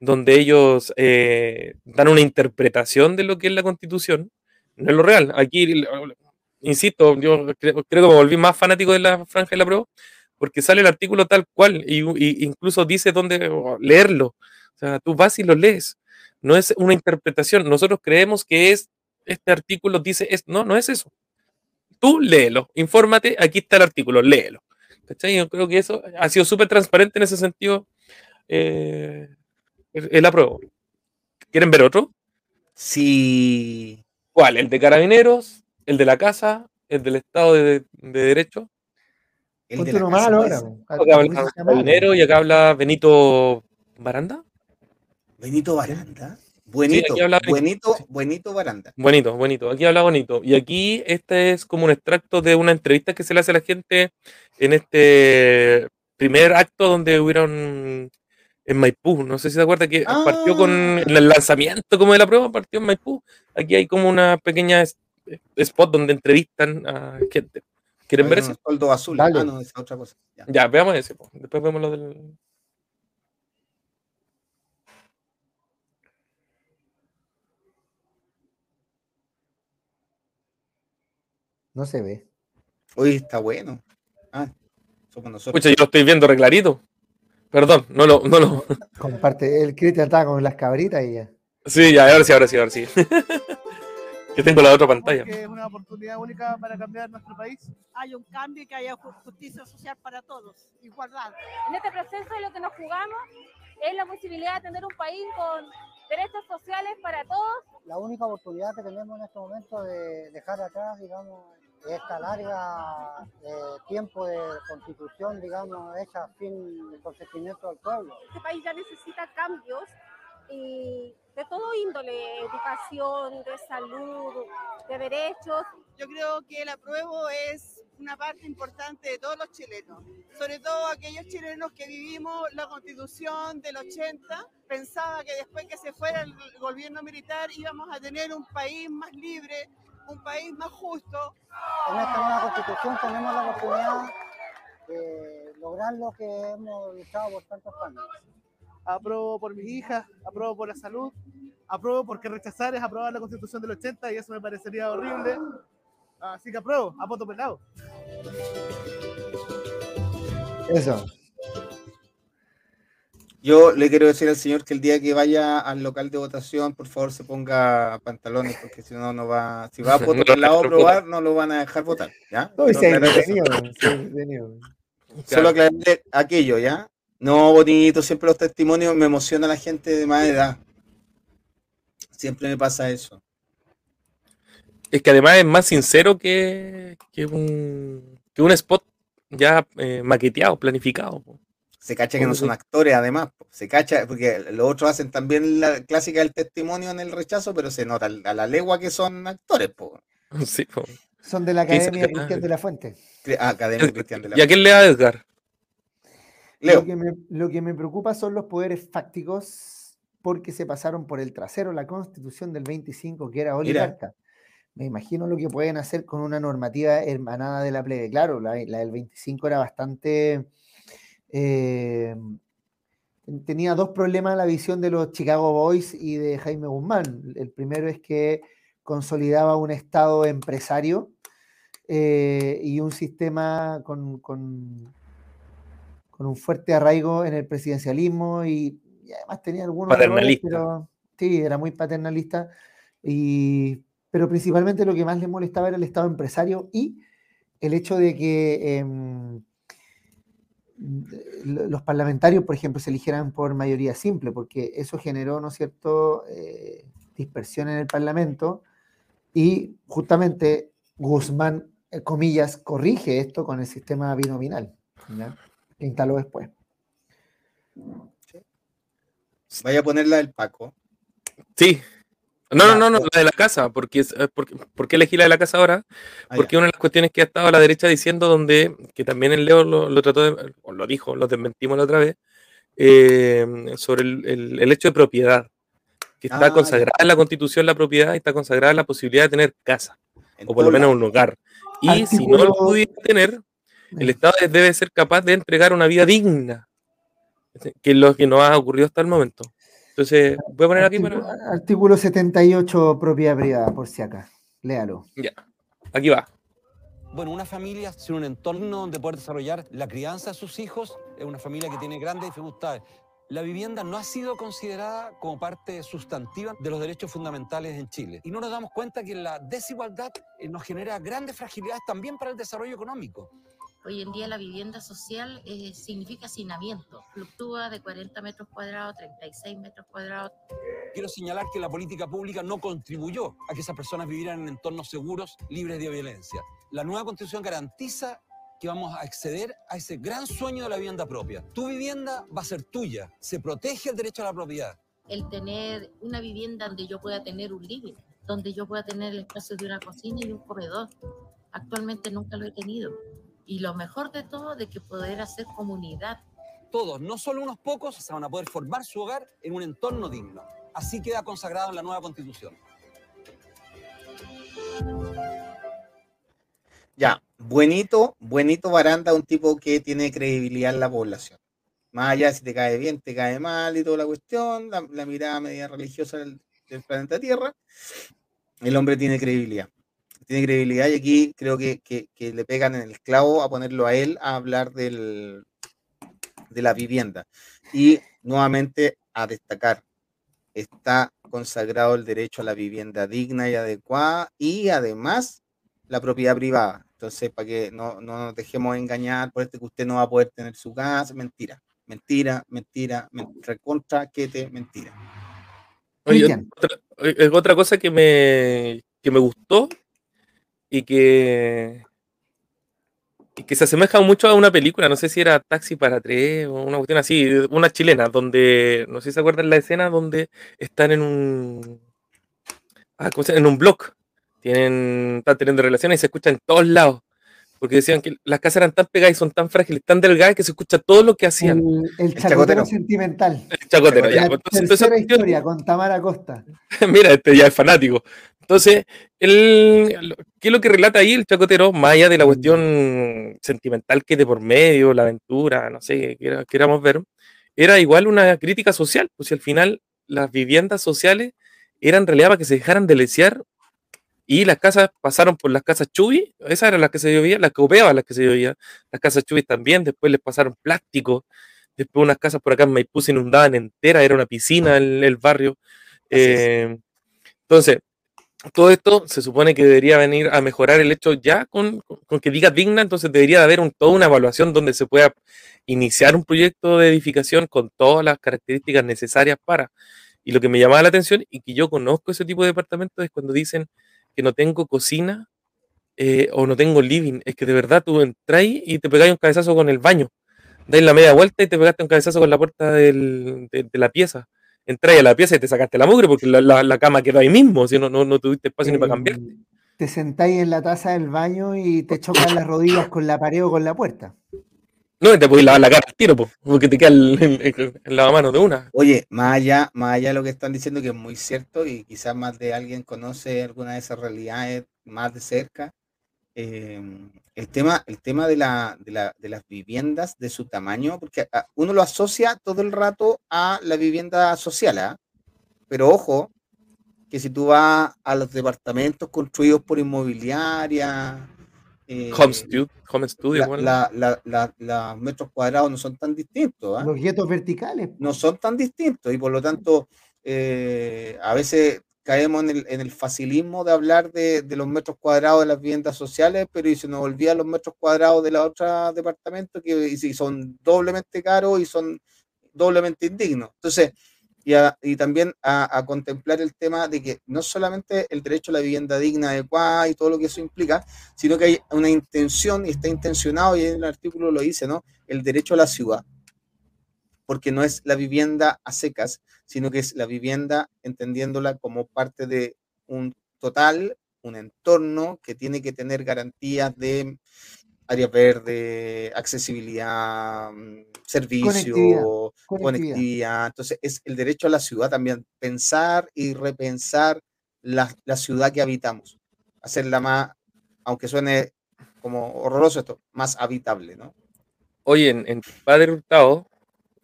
[SPEAKER 3] donde ellos eh, dan una interpretación de lo que es la constitución, no es lo real. Aquí, insisto, yo creo, que me volví más fanático de la franja de la prueba, porque sale el artículo tal cual, y, y incluso dice dónde leerlo. O sea, tú vas y lo lees. No es una interpretación. Nosotros creemos que es este artículo dice es no, no es eso. Tú léelo, infórmate, aquí está el artículo, léelo. ¿Cachai? Yo creo que eso ha sido súper transparente en ese sentido. Eh, el apruebo. ¿Quieren ver otro?
[SPEAKER 1] Sí.
[SPEAKER 3] ¿Cuál? ¿El de carabineros? ¿El de la casa? ¿El del Estado de, de Derecho?
[SPEAKER 1] El de la casa
[SPEAKER 2] ahora.
[SPEAKER 3] Acá
[SPEAKER 2] Tú dices
[SPEAKER 3] habla
[SPEAKER 2] que malo.
[SPEAKER 3] Carabinero y acá habla Benito Baranda.
[SPEAKER 1] Benito Baranda.
[SPEAKER 3] Sí,
[SPEAKER 1] Buenito,
[SPEAKER 3] habla Benito.
[SPEAKER 1] buenito, buenito Baranda.
[SPEAKER 3] Bonito, bonito. Aquí habla bonito. Y aquí este es como un extracto de una entrevista que se le hace a la gente en este primer acto donde hubieron en Maipú. No sé si se acuerda que partió con
[SPEAKER 1] Ah.
[SPEAKER 3] el lanzamiento como de la prueba, partió en Maipú. Aquí hay como una pequeña spot donde entrevistan a gente. ¿Quieren ver
[SPEAKER 1] toldos azules.
[SPEAKER 2] Dale.
[SPEAKER 1] Ah, no, esa es otra cosa. Ya.
[SPEAKER 3] Ya, veamos ese. Después vemos lo del...
[SPEAKER 2] No se ve.
[SPEAKER 1] Hoy está bueno. Ah, somos nosotros.
[SPEAKER 3] Pucha, yo lo estoy viendo reclarito. Perdón, no lo, no lo.
[SPEAKER 2] Comparte. El Cristian estaba con las cabritas y ya.
[SPEAKER 3] Sí, ya, ahora sí, ahora sí, ahora sí. que tengo la otra pantalla.
[SPEAKER 17] que es una oportunidad única para cambiar nuestro país.
[SPEAKER 13] Hay un cambio y que haya ju- justicia social para todos, igualdad.
[SPEAKER 12] En este proceso lo que nos jugamos es la posibilidad de tener un país con derechos sociales para todos.
[SPEAKER 18] la única oportunidad que tenemos en este momento de dejar atrás, digamos, esta larga eh, tiempo de constitución, digamos, hecha sin consentimiento del pueblo.
[SPEAKER 19] Este país ya necesita cambios y de todo índole, educación, de salud, de derechos.
[SPEAKER 20] Yo creo que el apruebo es una parte importante de todos los chilenos, sobre todo aquellos chilenos que vivimos la constitución del 80. Pensaba que después que se fuera el gobierno militar íbamos a tener un país más libre, un país más justo.
[SPEAKER 18] En esta nueva constitución tenemos la oportunidad de lograr lo que hemos luchado por tantos años.
[SPEAKER 17] Apruebo por mis hijas, apruebo por la salud, apruebo porque rechazar es aprobar la constitución del 80 y eso me parecería horrible. Así que apruebo, a voto pelado.
[SPEAKER 2] Eso.
[SPEAKER 1] Yo le quiero decir al señor que el día que vaya al local de votación, por favor se ponga pantalones, porque si no, no va. Si va a votar al lado a probar, no lo van a dejar votar. ¿ya?
[SPEAKER 2] Se
[SPEAKER 1] aclarar
[SPEAKER 2] entretenido, ha entretenido.
[SPEAKER 1] Solo aclararle aquello, ¿ya? No, bonito, siempre los testimonios me emociona a la gente de más edad. Siempre me pasa eso.
[SPEAKER 3] Es que además es más sincero que, que, un, que un spot ya eh, maqueteado, planificado. po.
[SPEAKER 1] Se cacha que no son actores, además. po. Se cacha, porque los otros hacen también la clásica del testimonio en el rechazo, pero se nota a la legua que son actores, po.
[SPEAKER 3] Sí, po.
[SPEAKER 2] Son de la
[SPEAKER 3] ¿Qué dice
[SPEAKER 2] Academia
[SPEAKER 3] que-
[SPEAKER 2] Cristian de la Fuente.
[SPEAKER 1] Ah, Academia Cristian de la
[SPEAKER 3] ¿Y a quién le da Edgar?
[SPEAKER 1] Leo.
[SPEAKER 2] Lo que, me, lo que me preocupa son los poderes fácticos porque se pasaron por el trasero la constitución del 25, que era oligarca. Me imagino lo que pueden hacer con una normativa hermanada de la plebe. Claro, la, la del 25 era bastante... eh, tenía dos problemas la visión de los Chicago Boys y de Jaime Guzmán. El primero es que consolidaba un Estado empresario eh, y un sistema con, con- con un fuerte arraigo en el presidencialismo y, y además tenía algunos errores,
[SPEAKER 3] Paternalista.
[SPEAKER 2] pero sí, era muy paternalista. Y, pero principalmente lo que más le molestaba era el Estado empresario y el hecho de que lo- los parlamentarios, por ejemplo, se eligieran por mayoría simple, porque eso generó, ¿no es cierto?, eh, dispersión en el Parlamento y justamente Guzmán, eh, comillas, corrige esto con el sistema binominal, ¿ya? que instaló después.
[SPEAKER 1] Vaya a poner la del Paco.
[SPEAKER 3] Sí. No, no, no, no, la de la casa, porque, eh, porque, ¿por qué elegí la de la casa ahora?
[SPEAKER 1] Ah,
[SPEAKER 3] Porque una de las cuestiones que ha estado a la derecha diciendo, donde, que también el Leo lo, lo trató de, o lo dijo, lo desmentimos la otra vez, eh, sobre el, el- el hecho de propiedad, que está
[SPEAKER 1] Ah, ya.
[SPEAKER 3] consagrada en la constitución la propiedad y está consagrada la posibilidad de tener casa, o por lo menos un hogar. Y si no lo pudiera tener, el Estado debe ser capaz de entregar una vida digna, que es lo que no ha ocurrido hasta el momento. Entonces, voy a poner aquí
[SPEAKER 2] Artículo,
[SPEAKER 3] para...
[SPEAKER 2] artículo 78, propiedad privada, por si acá. Léalo.
[SPEAKER 3] Ya, aquí va.
[SPEAKER 21] Bueno, una familia sin un entorno donde poder desarrollar la crianza de sus hijos es una familia que tiene grandes dificultades. La vivienda no ha sido considerada como parte sustantiva de los derechos fundamentales en Chile. Y no nos damos cuenta que la desigualdad eh, nos genera grandes fragilidades también para el desarrollo económico.
[SPEAKER 22] Hoy en día la vivienda social eh, significa hacinamiento. Fluctúa de 40 metros cuadrados, 36 metros cuadrados.
[SPEAKER 21] Quiero señalar que la política pública no contribuyó a que esas personas vivieran en entornos seguros, libres de violencia. La nueva constitución garantiza que vamos a acceder a ese gran sueño de la vivienda propia. Tu vivienda va a ser tuya. Se protege el derecho a la propiedad.
[SPEAKER 22] El tener una vivienda donde yo pueda tener un living, donde yo pueda tener el espacio de una cocina y un comedor. Actualmente nunca lo he tenido. Y lo mejor de todo, de que poder hacer comunidad.
[SPEAKER 21] Todos, no solo unos pocos, se van a poder formar su hogar en un entorno digno. Así queda consagrado en la nueva constitución.
[SPEAKER 1] Ya, buenito, buenito Baranda, un tipo que tiene credibilidad en la población. Más allá de si te cae bien, te cae mal y toda la cuestión, la, la mirada media religiosa del, del planeta Tierra, el hombre tiene credibilidad. Tiene credibilidad y aquí creo que, que- que le pegan en el clavo a ponerlo a él a hablar del, de la vivienda. Y nuevamente a destacar, está consagrado el derecho a la vivienda digna y adecuada y además la propiedad privada. Entonces, para que no, no nos dejemos engañar por este que usted no va a poder tener su casa, mentira, mentira, mentira, men- recontra, que te, mentira.
[SPEAKER 3] Oye, otra, otra cosa que me, que me gustó y que, y que se asemeja mucho a una película, no sé si era Taxi para tres o una cuestión así, una chilena, donde, no sé si se acuerdan la escena donde están en un, ah, ¿cómo se llama? en un blog, tienen, están teniendo relaciones y se escuchan en todos lados. Porque decían que las casas eran tan pegadas y son tan frágiles, tan delgadas que se escucha todo lo que hacían.
[SPEAKER 2] El, el chacotero sentimental.
[SPEAKER 3] El chacotero, ya.
[SPEAKER 2] La
[SPEAKER 3] pues, Entonces, entonces,
[SPEAKER 2] tercera historia con Tamara Costa.
[SPEAKER 3] Mira, este ya es fanático. Entonces, él, ¿qué es lo que relata ahí el chacotero? Más allá de la cuestión sentimental que de por medio, la aventura, no sé, que queramos ver, era igual una crítica social. Pues si al final las viviendas sociales eran en realidad para que se dejaran de lesear y las casas pasaron por las casas Chubi, esas eran las que se llovía, las que opeaban las que se llovía, las casas Chubi también, después les pasaron plástico, después unas casas por acá en Maipú se inundaban entera, era una piscina el, el barrio. Eh, entonces, todo esto se supone que debería venir a mejorar el hecho ya con, que diga digna, entonces debería de haber un- toda una evaluación donde se pueda iniciar un proyecto de edificación con todas las características necesarias para. Y lo que me llamaba la atención y que yo conozco ese tipo de departamentos es cuando dicen que no tengo cocina eh, o no tengo living. Es que de verdad tú entras y te pegáis un cabezazo con el baño. Dais la media vuelta y te pegaste un cabezazo con la puerta del- de, de la pieza. Entras a la pieza y te sacaste la mugre porque la, la- la cama quedó ahí mismo, si no, no, no tuviste espacio ni para cambiar.
[SPEAKER 2] Te sentáis en la taza del baño y te chocan las rodillas con la pared o con la puerta.
[SPEAKER 3] No, te podéis lavar la cara al tiro, po, porque te queda el, el, el- el lavamanos de una.
[SPEAKER 1] Oye, más allá, más allá de lo que están diciendo, que es muy cierto, y quizás más de alguien conoce alguna de esas realidades más de cerca, eh, el tema, el tema de, la, de, la- de las viviendas, de su tamaño, porque ah, uno lo asocia todo el rato a la vivienda social, ¿ah? Pero ojo, que si tú vas a los departamentos construidos por inmobiliaria, eh,
[SPEAKER 3] Home Studio, home studio
[SPEAKER 1] la-
[SPEAKER 3] bueno.
[SPEAKER 1] la- la- la- los metros cuadrados no son tan distintos. ¿ah?
[SPEAKER 2] Los guetos verticales.
[SPEAKER 1] no son tan distintos y por lo tanto eh, a veces caemos en el, en el facilismo de hablar de, de los metros cuadrados de las viviendas sociales, pero y se nos olvida los metros cuadrados de los otros departamentos que y son doblemente caros y son doblemente indignos. Entonces, y, a- y también a, a contemplar el tema de que no solamente el derecho a la vivienda digna, adecuada y todo lo que eso implica, sino que hay una intención y está intencionado, y en el artículo lo dice, ¿no? El derecho a la ciudad porque no es la vivienda a secas, sino que es la vivienda entendiéndola como parte de un total, un entorno que tiene que tener garantías de área verde, accesibilidad, mm, servicio,
[SPEAKER 2] Conectividad,
[SPEAKER 1] conectividad.
[SPEAKER 2] conectividad.
[SPEAKER 1] Entonces, es el derecho a la ciudad también, pensar y repensar la, la ciudad que habitamos, hacerla más, aunque suene como horroroso esto, más habitable, ¿no?
[SPEAKER 3] Oye, en, en Padre Hurtado,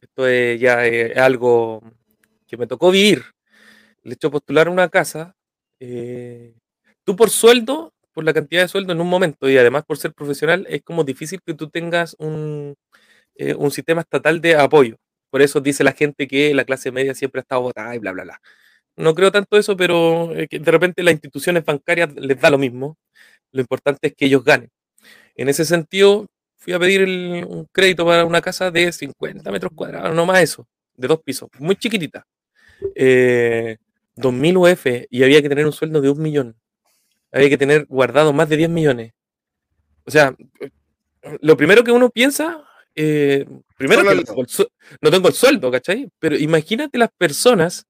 [SPEAKER 3] esto es ya eh, algo que me tocó vivir. Le hecho postular una casa. eh, tú por sueldo, por la cantidad de sueldo en un momento y además por ser profesional, es como difícil que tú tengas un, eh, un sistema estatal de apoyo. Por eso dice la gente que la clase media siempre ha estado votada y bla, bla, bla. No creo tanto eso, pero eh, que de repente las instituciones bancarias les da lo mismo. Lo importante es que ellos ganen. En ese sentido, fui a pedir el- un crédito para una casa de 50 metros cuadrados, no más eso, de dos pisos, muy chiquitita. Eh, 2000 UF y había que tener un sueldo de un millón. Había que tener guardado más de 10 millones. O sea, lo primero que uno piensa, eh, primero que no tengo, el sue- no tengo el sueldo, ¿cachai? Pero imagínate las personas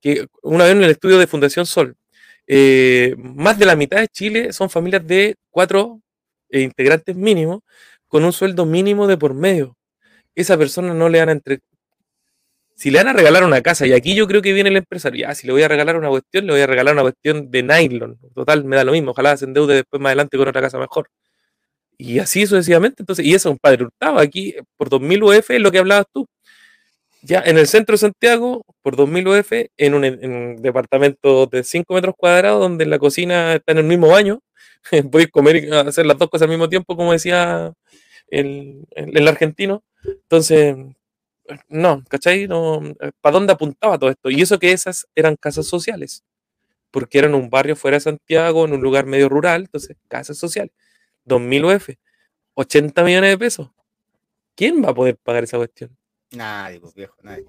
[SPEAKER 3] que una vez en el estudio de Fundación Sol, eh, más de la mitad de Chile son familias de cuatro eh, integrantes mínimos con un sueldo mínimo de por medio. Esa persona no le van a entre... Si le van a regalar una casa, y aquí yo creo que viene el empresario, ya, si le voy a regalar una cuestión, le voy a regalar una cuestión de nylon. Total, me da lo mismo, ojalá se endeude después más adelante con otra casa mejor. Y así sucesivamente, entonces, y eso es un padre hurtado, aquí por 2000 UF es lo que hablabas tú. Ya en el centro de Santiago, por 2000 UF, en un, en un departamento de 5 metros cuadrados, donde la cocina está en el mismo baño, podéis comer y hacer las dos cosas al mismo tiempo, como decía el, el, el argentino. Entonces, no, ¿cachai? No, ¿Para dónde apuntaba todo esto? Y eso que esas eran casas sociales, porque eran un barrio fuera de Santiago, en un lugar medio rural, entonces, casas sociales. 2000 UF, 80 millones de pesos. ¿Quién va a poder pagar esa cuestión?
[SPEAKER 1] Nadie, pues viejo, nadie.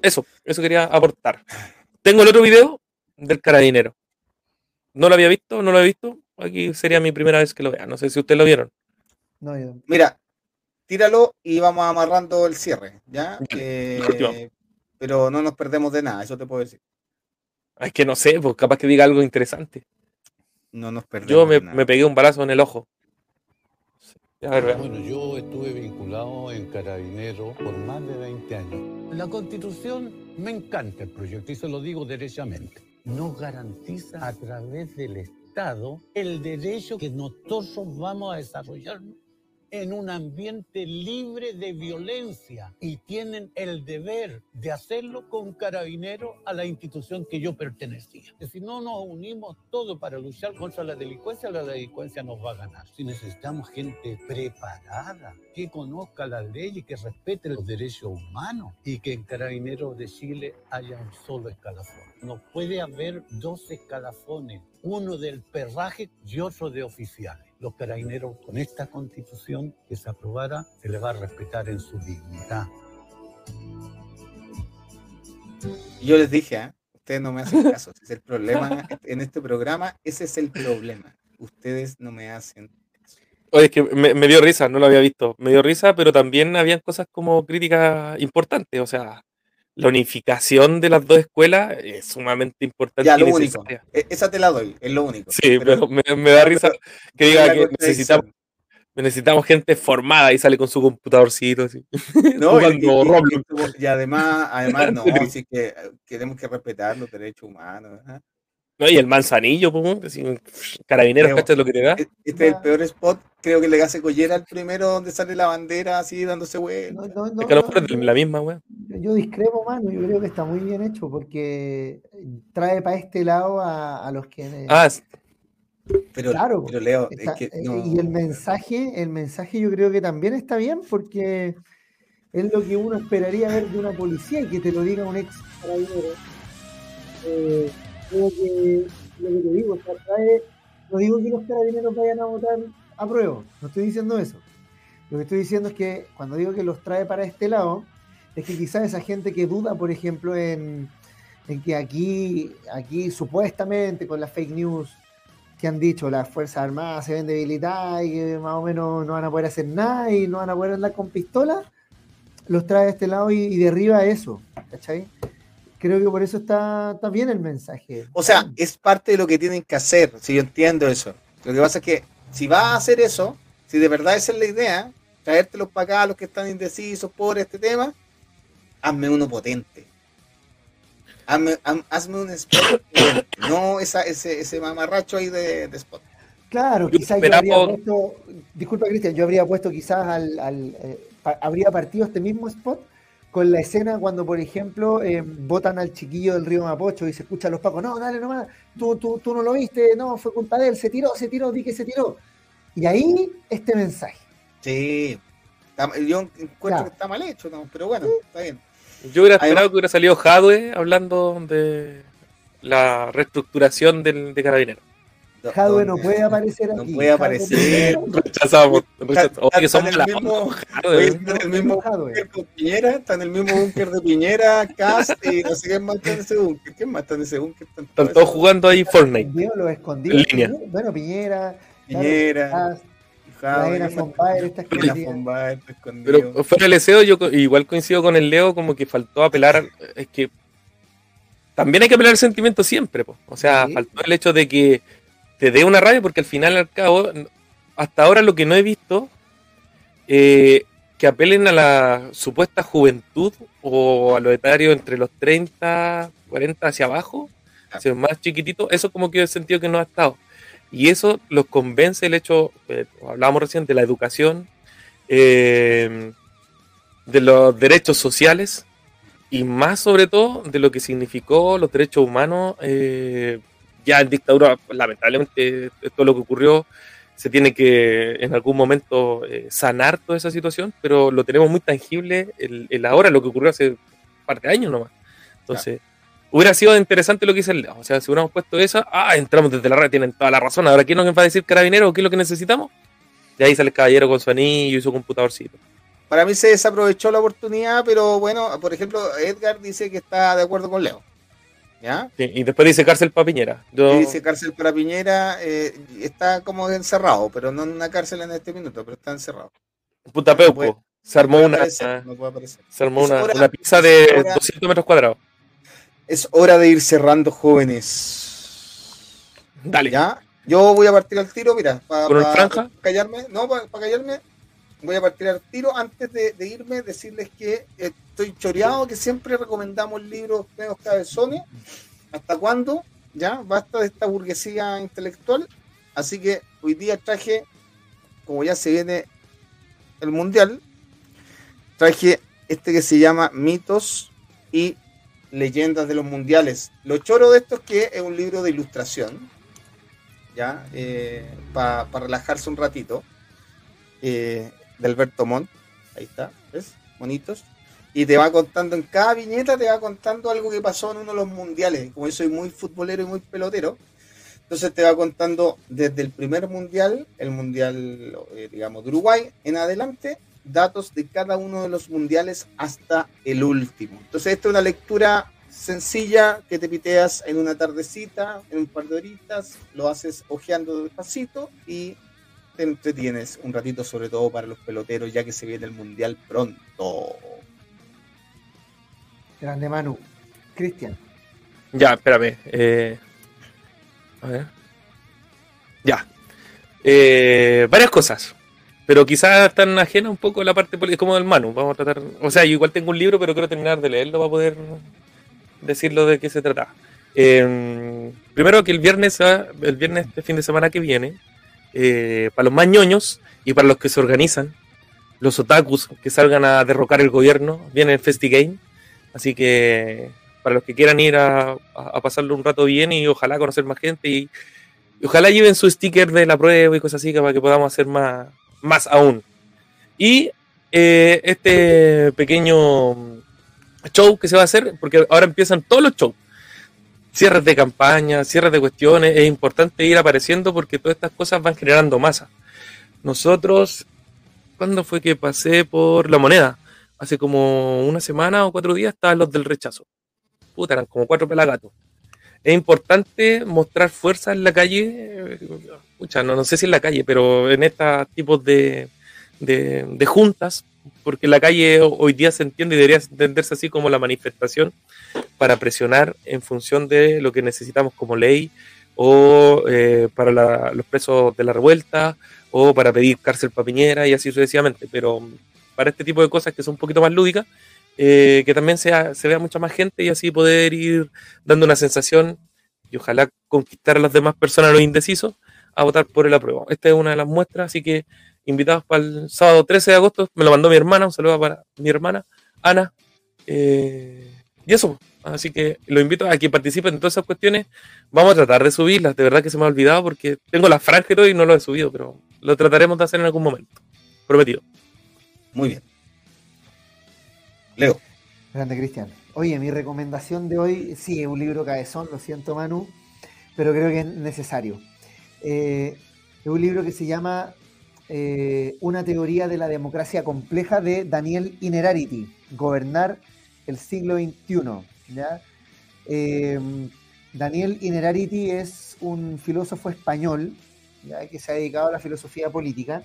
[SPEAKER 3] Eso, eso quería aportar. Tengo el otro video del carabinero. No lo había visto, no lo he visto. aquí sería mi primera vez que lo vea. No sé si ustedes lo vieron.
[SPEAKER 2] No, yo-
[SPEAKER 1] Mira, tíralo y vamos amarrando el cierre, ¿ya? Eh, pero no nos perdemos de nada, eso te puedo decir.
[SPEAKER 3] Es que no sé, pues capaz que diga algo interesante.
[SPEAKER 1] No nos perdemos
[SPEAKER 3] Yo me,
[SPEAKER 1] de nada.
[SPEAKER 3] me pegué un balazo en el ojo. A ver, veamos.
[SPEAKER 23] Bueno, yo estuve vinculado en Carabinero por más de 20 años. La Constitución me encanta el proyecto y se lo digo derechamente. Nos garantiza a través del Estado el derecho que nosotros vamos a desarrollarnos en un ambiente libre de violencia y tienen el deber de hacerlo con Carabinero a la institución que yo pertenecía. Si no nos unimos todos para luchar contra la delincuencia, la delincuencia nos va a ganar. Si necesitamos gente preparada, que conozca la ley y que respete los derechos humanos y que en Carabineros de Chile haya un solo escalafón. No puede haber dos escalafones, uno del perraje y otro de oficiales. Los carabineros con esta constitución que se aprobara se les va a respetar en su dignidad.
[SPEAKER 1] Y Yo les dije, ¿ah? ustedes no me hacen caso. Ese es el problema en este programa. Ese es el problema. Ustedes no me hacen.
[SPEAKER 3] Oye, es que me, me dio risa, no lo había visto. Me dio risa, pero también habían cosas como críticas importantes. O sea, la unificación de las dos escuelas es sumamente importante
[SPEAKER 1] Ya,
[SPEAKER 3] y
[SPEAKER 1] lo único. E- Esa te la doy, es lo único.
[SPEAKER 3] Sí, pero, me, me da risa que diga que necesitamos, necesitamos gente formada y sale con su computadorcito así.
[SPEAKER 1] No, y, y- y- y además, además no, sí que eh, tenemos que respetar los derechos humanos. ¿ah?
[SPEAKER 3] No, y el manzanillo, pues, carabineros,
[SPEAKER 1] Creo-
[SPEAKER 3] ¿cachas lo que te da?
[SPEAKER 1] e- Este es el peor spot. Creo que le hace collera al primero donde sale la bandera así dándose vueltas.
[SPEAKER 2] no, no,
[SPEAKER 3] Es que a lo
[SPEAKER 2] no,
[SPEAKER 3] mejor es la misma, weón.
[SPEAKER 2] Yo, yo discrepo, mano. Yo creo que está muy bien hecho porque trae para este lado a, a los que.
[SPEAKER 3] Ah, s-
[SPEAKER 1] Pero,
[SPEAKER 2] claro,
[SPEAKER 1] pero Leo, es que
[SPEAKER 2] eh,
[SPEAKER 1] no.
[SPEAKER 2] y el mensaje, el mensaje yo creo que también está bien porque es lo que uno esperaría ver de una policía y que te lo diga un ex carabinero. Eh, lo que te digo, o sea, trae- no digo que los carabineros vayan a votar a prueba, no estoy diciendo eso. Lo que estoy diciendo es que cuando digo que los trae para este lado, es que quizás esa gente que duda, por ejemplo, en, en que aquí, aquí supuestamente con las fake news que han dicho las Fuerzas Armadas se ven debilitadas y que más o menos no van a poder hacer nada y no van a poder andar con pistola, los trae de este lado y, y derriba eso, ¿cachai? Creo que por eso está, está bien el mensaje.
[SPEAKER 1] O sea, es parte de lo que tienen que hacer, si yo entiendo eso. Lo que pasa es que si vas a hacer eso, si de verdad esa es la idea, traértelos para acá, los que están indecisos por este tema, hazme uno potente. Hazme, haz- hazme un spot no esa, ese, ese mamarracho ahí de, de spot.
[SPEAKER 2] Claro,
[SPEAKER 3] Yo
[SPEAKER 2] quizás yo habría puesto, disculpa Cristian, yo habría puesto quizás al, al, eh, pa- habría partido este mismo spot con la escena cuando, por ejemplo, eh, botan al chiquillo del río Mapocho y se escuchan los pacos, no, dale nomás, tú, tú, tú no lo viste, no, fue culpa de él, se tiró, se tiró, di que se tiró. Y ahí este mensaje.
[SPEAKER 1] Sí, yo encuentro
[SPEAKER 2] Ya.
[SPEAKER 1] que está mal hecho, ¿no? pero bueno, está bien.
[SPEAKER 3] Yo hubiera
[SPEAKER 1] Además-
[SPEAKER 3] esperado que hubiera salido Jadwe hablando de la reestructuración del, de Carabineros.
[SPEAKER 2] Jadwe no puede aparecer
[SPEAKER 1] No
[SPEAKER 2] aquí.
[SPEAKER 1] puede aparecer.
[SPEAKER 2] no puede-
[SPEAKER 3] Rechazamos.
[SPEAKER 1] Está-
[SPEAKER 3] rechazamos. Oye, somos
[SPEAKER 1] en
[SPEAKER 3] la
[SPEAKER 1] el mismo-
[SPEAKER 3] Jadwe,
[SPEAKER 1] está en el mismo búnker con Piñera, está en el mismo búnker de Piñera, Cast y no sé quién más está en ese búnker. ¿Quién más está en ese búnker? Están
[SPEAKER 3] todos jugando ahí Fortnite.
[SPEAKER 2] Los escondidos.
[SPEAKER 3] En línea.
[SPEAKER 2] Bueno, Piñera,
[SPEAKER 1] Piñera.
[SPEAKER 2] Fonbaer está.
[SPEAKER 3] Pero fuera del deseo, yo igual coincido con el Leo, como que faltó apelar. Es que también hay que apelar al sentimiento siempre, po. O sea,
[SPEAKER 2] Sí.
[SPEAKER 3] faltó el hecho de que te dé una rabia, porque al final, al cabo, hasta ahora lo que no he visto, eh, que apelen a la supuesta juventud o a los etarios entre los 30, 40 hacia abajo, hacia los más chiquititos, eso como que he sentido que no ha estado. Y eso los convence el hecho, eh, hablábamos recién, de la educación, eh, de los derechos sociales y más sobre todo de lo que significó los derechos humanos eh, ya en dictadura. Lamentablemente, esto lo que ocurrió se tiene que en algún momento eh, sanar toda esa situación, pero lo tenemos muy tangible el, el ahora, lo que ocurrió hace un par de años nomás. Entonces, hubiera sido interesante lo que dice el. O sea, si hubiéramos puesto eso, ah, entramos desde la red, tienen toda la razón. Ahora, ¿quién nos va a decir carabinero? ¿Qué es lo que necesitamos? De ahí sale el caballero con su anillo y su computadorcito.
[SPEAKER 1] Para mí se desaprovechó la oportunidad, pero bueno, por ejemplo, Edgar dice que está de acuerdo con Leo. ¿Ya?
[SPEAKER 3] Sí, y después dice cárcel para Piñera. Yo-
[SPEAKER 1] Y dice cárcel para Piñera, eh, está como encerrado, pero no en una cárcel en este minuto, pero está encerrado.
[SPEAKER 3] Puta Peuco.
[SPEAKER 1] puede-
[SPEAKER 3] se armó una,
[SPEAKER 1] aparecer, no
[SPEAKER 3] se armó una,
[SPEAKER 1] hora-
[SPEAKER 3] una pizza de
[SPEAKER 1] hora-
[SPEAKER 3] 200 metros cuadrados.
[SPEAKER 1] Es hora de ir cerrando, jóvenes.
[SPEAKER 3] Dale.
[SPEAKER 1] ¿Ya? Yo voy a partir al tiro, mira, para
[SPEAKER 3] ¿Con una franja?
[SPEAKER 1] callarme, no, para callarme, voy a partir al tiro. Antes de, irme, decirles que estoy choreado, que siempre recomendamos libros medios cabezones. ¿Hasta cuándo? ¿Ya? Basta de esta burguesía intelectual. Así que hoy día traje, como ya se viene el mundial, traje este que se llama Mitos y Leyendas de los Mundiales. Lo choro de esto es que es un libro de ilustración, ya, para relajarse un ratito, eh, de Alberto Montt, ahí está, ¿ves? Bonitos. Y te va contando, en cada viñeta te va contando algo que pasó en uno de los mundiales. Como yo soy muy futbolero y muy pelotero, entonces te va contando desde el primer mundial, el mundial, eh, digamos, de Uruguay, en adelante, datos de cada uno de los mundiales hasta el último. Entonces, esta es una lectura sencilla que te piteas en una tardecita, en un par de horitas, lo haces ojeando despacito y te entretienes un ratito, sobre todo para los peloteros, ya que se viene el mundial pronto.
[SPEAKER 2] Grande Manu. Cristian.
[SPEAKER 3] Ya, espérame. eh, a ver. Ya. Eh, varias cosas. Pero quizás están ajenas un poco a la parte política, como del Manu. Vamos a tratar. O sea, yo igual tengo un libro, pero quiero terminar de leerlo para poder decirlo de qué se trata. Eh, primero que el viernes, ah, el viernes de fin de semana que viene, eh, para los más ñoños y para los que se organizan, los otakus que salgan a derrocar el gobierno, viene el FestiGame. Así que para los que quieran ir a, pasarlo un rato bien y ojalá conocer más gente y, ojalá lleven su sticker de la prueba y cosas así para que podamos hacer más, más aún. Y eh, este pequeño show que se va a hacer, porque ahora empiezan todos los shows. Cierres de campaña, cierres de cuestiones, es importante ir apareciendo porque todas estas cosas van generando masa. Nosotros, ¿cuándo fue que pasé por la moneda? Hace como una semana o cuatro días estaban los del rechazo. Puta, eran como cuatro pelagatos. Es importante mostrar fuerza en la calle, pucha, no, no sé si en la calle, pero en estos tipos de, de juntas, porque la calle ho- hoy día se entiende y debería entenderse así como la manifestación para presionar en función de lo que necesitamos como ley o eh, para la- los presos de la revuelta o para pedir cárcel para Piñera y así sucesivamente. Pero mm, para este tipo de cosas que son un poquito más lúdicas, eh, que también sea, se vea mucha más gente y así poder ir dando una sensación y ojalá conquistar a las demás personas, los indecisos, a votar por el apruebo. Esta es una de las muestras, así que invitados para el sábado 13 de agosto, me lo mandó mi hermana, un saludo para mi hermana, Ana. eh, y eso, así que lo invito a que participen en todas esas cuestiones. Vamos a tratar de subirlas, de verdad que se me ha olvidado porque tengo la franja y todo y no lo he subido, pero lo trataremos de hacer en algún momento. Prometido.
[SPEAKER 1] Muy bien. Leo.
[SPEAKER 2] Grande Cristian. Oye, mi recomendación de hoy, sí, es un libro cabezón, lo siento Manu, pero creo que es necesario. Eh, es un libro que se llama eh, Una teoría de la democracia compleja de Daniel Inerarity, Gobernar el siglo XXI. ¿ya? Eh, Daniel Inerarity es un filósofo español ¿ya? que se ha dedicado a la filosofía política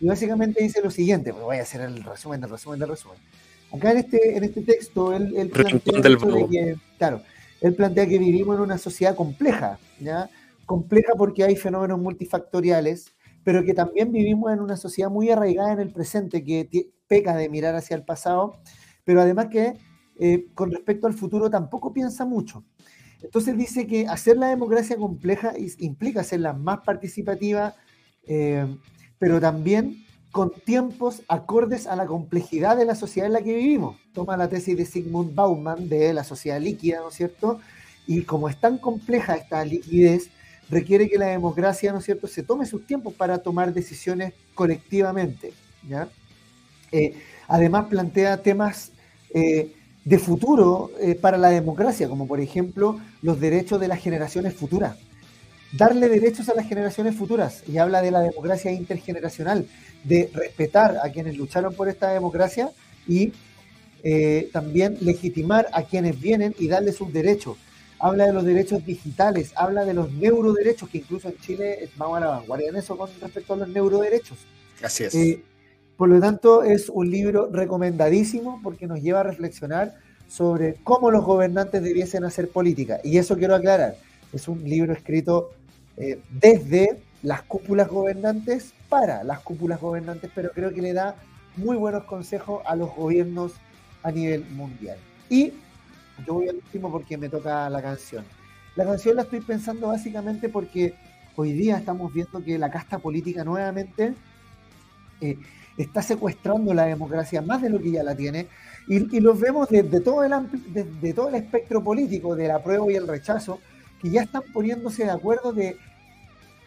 [SPEAKER 2] y básicamente dice lo siguiente, pues voy a hacer el resumen del resumen del resumen. Acá en este, en este texto, él, él plantea,
[SPEAKER 3] del
[SPEAKER 2] de que, claro, él plantea que vivimos en una sociedad compleja, ¿ya? Compleja porque hay fenómenos multifactoriales, pero que también vivimos en una sociedad muy arraigada en el presente, que peca de mirar hacia el pasado, pero además que eh, con respecto al futuro tampoco piensa mucho. Entonces dice que hacer la democracia compleja implica hacerla más participativa, eh, pero también con tiempos acordes a la complejidad de la sociedad en la que vivimos. Toma la tesis de Sigmund Bauman de la sociedad líquida, ¿no es cierto? Y como es tan compleja esta liquidez, requiere que la democracia, ¿no es cierto?, se tome sus tiempos para tomar decisiones colectivamente. Eh, además plantea temas eh, de futuro eh, para la democracia, como por ejemplo los derechos de las generaciones futuras. Darle derechos a las generaciones futuras y habla de la democracia intergeneracional, de respetar a quienes lucharon por esta democracia y también legitimar a quienes vienen y darles sus derechos. Habla de los derechos digitales, habla de los neuroderechos, que incluso en Chile vamos a la vanguardia en eso con respecto a los neuroderechos.
[SPEAKER 1] Así es.
[SPEAKER 2] Eh, por lo tanto, es un libro recomendadísimo porque nos lleva a reflexionar sobre cómo los gobernantes debiesen hacer política. Y eso quiero aclarar, es un libro escrito eh, desde las cúpulas gobernantes para las cúpulas gobernantes, pero creo que le da muy buenos consejos a los gobiernos a nivel mundial. Y yo voy al último porque me toca la canción. La canción la estoy pensando básicamente porque hoy día estamos viendo que la casta política nuevamente eh, está secuestrando la democracia más de lo que ya la tiene y, los vemos desde todo, el desde todo el espectro político, del apruebo y el rechazo, que ya están poniéndose de acuerdo de,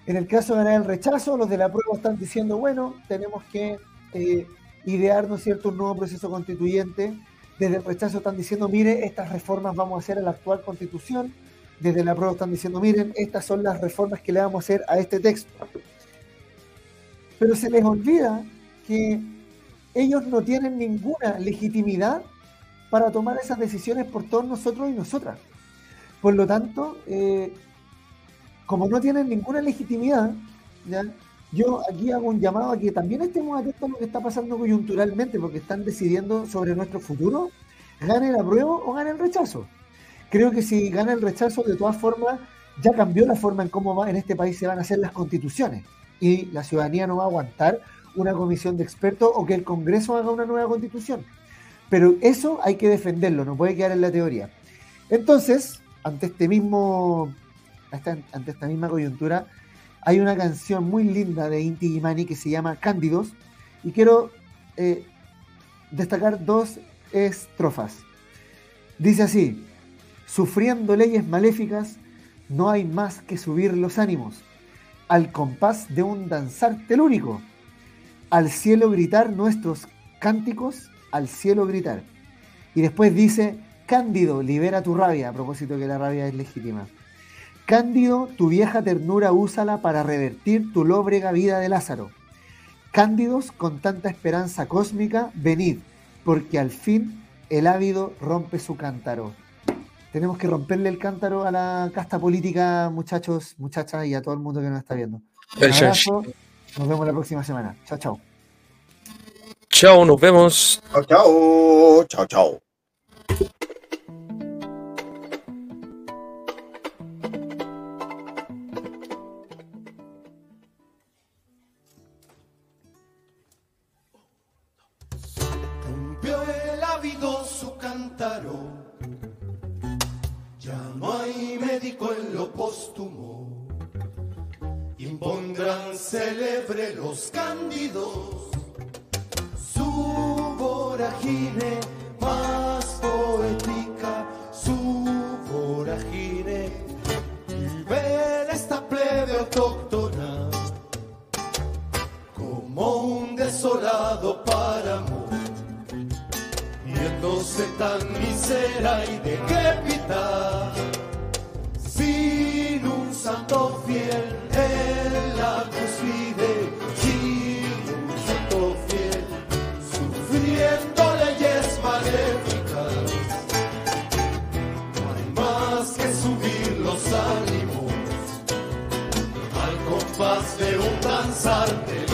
[SPEAKER 2] en el caso de ganar el rechazo, los del apruebo están diciendo, bueno, tenemos que eh, idear, ¿no es cierto?, un nuevo proceso constituyente. Desde el rechazo están diciendo, mire, estas reformas vamos a hacer a la actual constitución. Desde el apruebo están diciendo, miren, estas son las reformas que le vamos a hacer a este texto. Pero se les olvida que ellos no tienen ninguna legitimidad para tomar esas decisiones por todos nosotros y nosotras. Por lo tanto, eh, como no tienen ninguna legitimidad, ¿ya? Yo aquí hago un llamado a que también estemos atentos a lo que está pasando coyunturalmente, porque están decidiendo sobre nuestro futuro, gane el apruebo o gane el rechazo. Creo que si gana el rechazo, de todas formas, ya cambió la forma en cómo va, en este país se van a hacer las constituciones. Y la ciudadanía no va a aguantar una comisión de expertos o que el Congreso haga una nueva constitución. Pero eso hay que defenderlo, no puede quedar en la teoría. Entonces, ante este mismo, ante esta misma coyuntura, hay una canción muy linda de Inti Gimani que se llama Cándidos y quiero eh, destacar dos estrofas. Dice así, sufriendo leyes maléficas, no hay más que subir los ánimos, al compás de un danzar telúrico, al cielo gritar nuestros cánticos, al cielo gritar. Y después dice, Cándido, libera tu rabia, a propósito que la rabia es legítima. Cándido, tu vieja ternura úsala para revertir tu lóbrega vida de Lázaro. Cándidos, con tanta esperanza cósmica, venid, porque al fin el ávido rompe su cántaro. Tenemos que romperle el cántaro a la casta política, muchachos, muchachas y a todo el mundo que nos está viendo. Un abrazo, nos vemos la próxima semana. Chao, chao.
[SPEAKER 3] Chao, nos vemos.
[SPEAKER 1] Chao, chao. Chao, chao.
[SPEAKER 9] Ya no hay médico en lo póstumo. Impondrán célebre los cándidos. Su voragine más poética, su voragine. Ver esta plebe autóctona como un desolado páramo viéndose tan misera y decrépita, sin un santo fiel en la cúspide, sin un santo fiel, sufriendo leyes maléficas. No hay más que subir los ánimos al compás de un danzar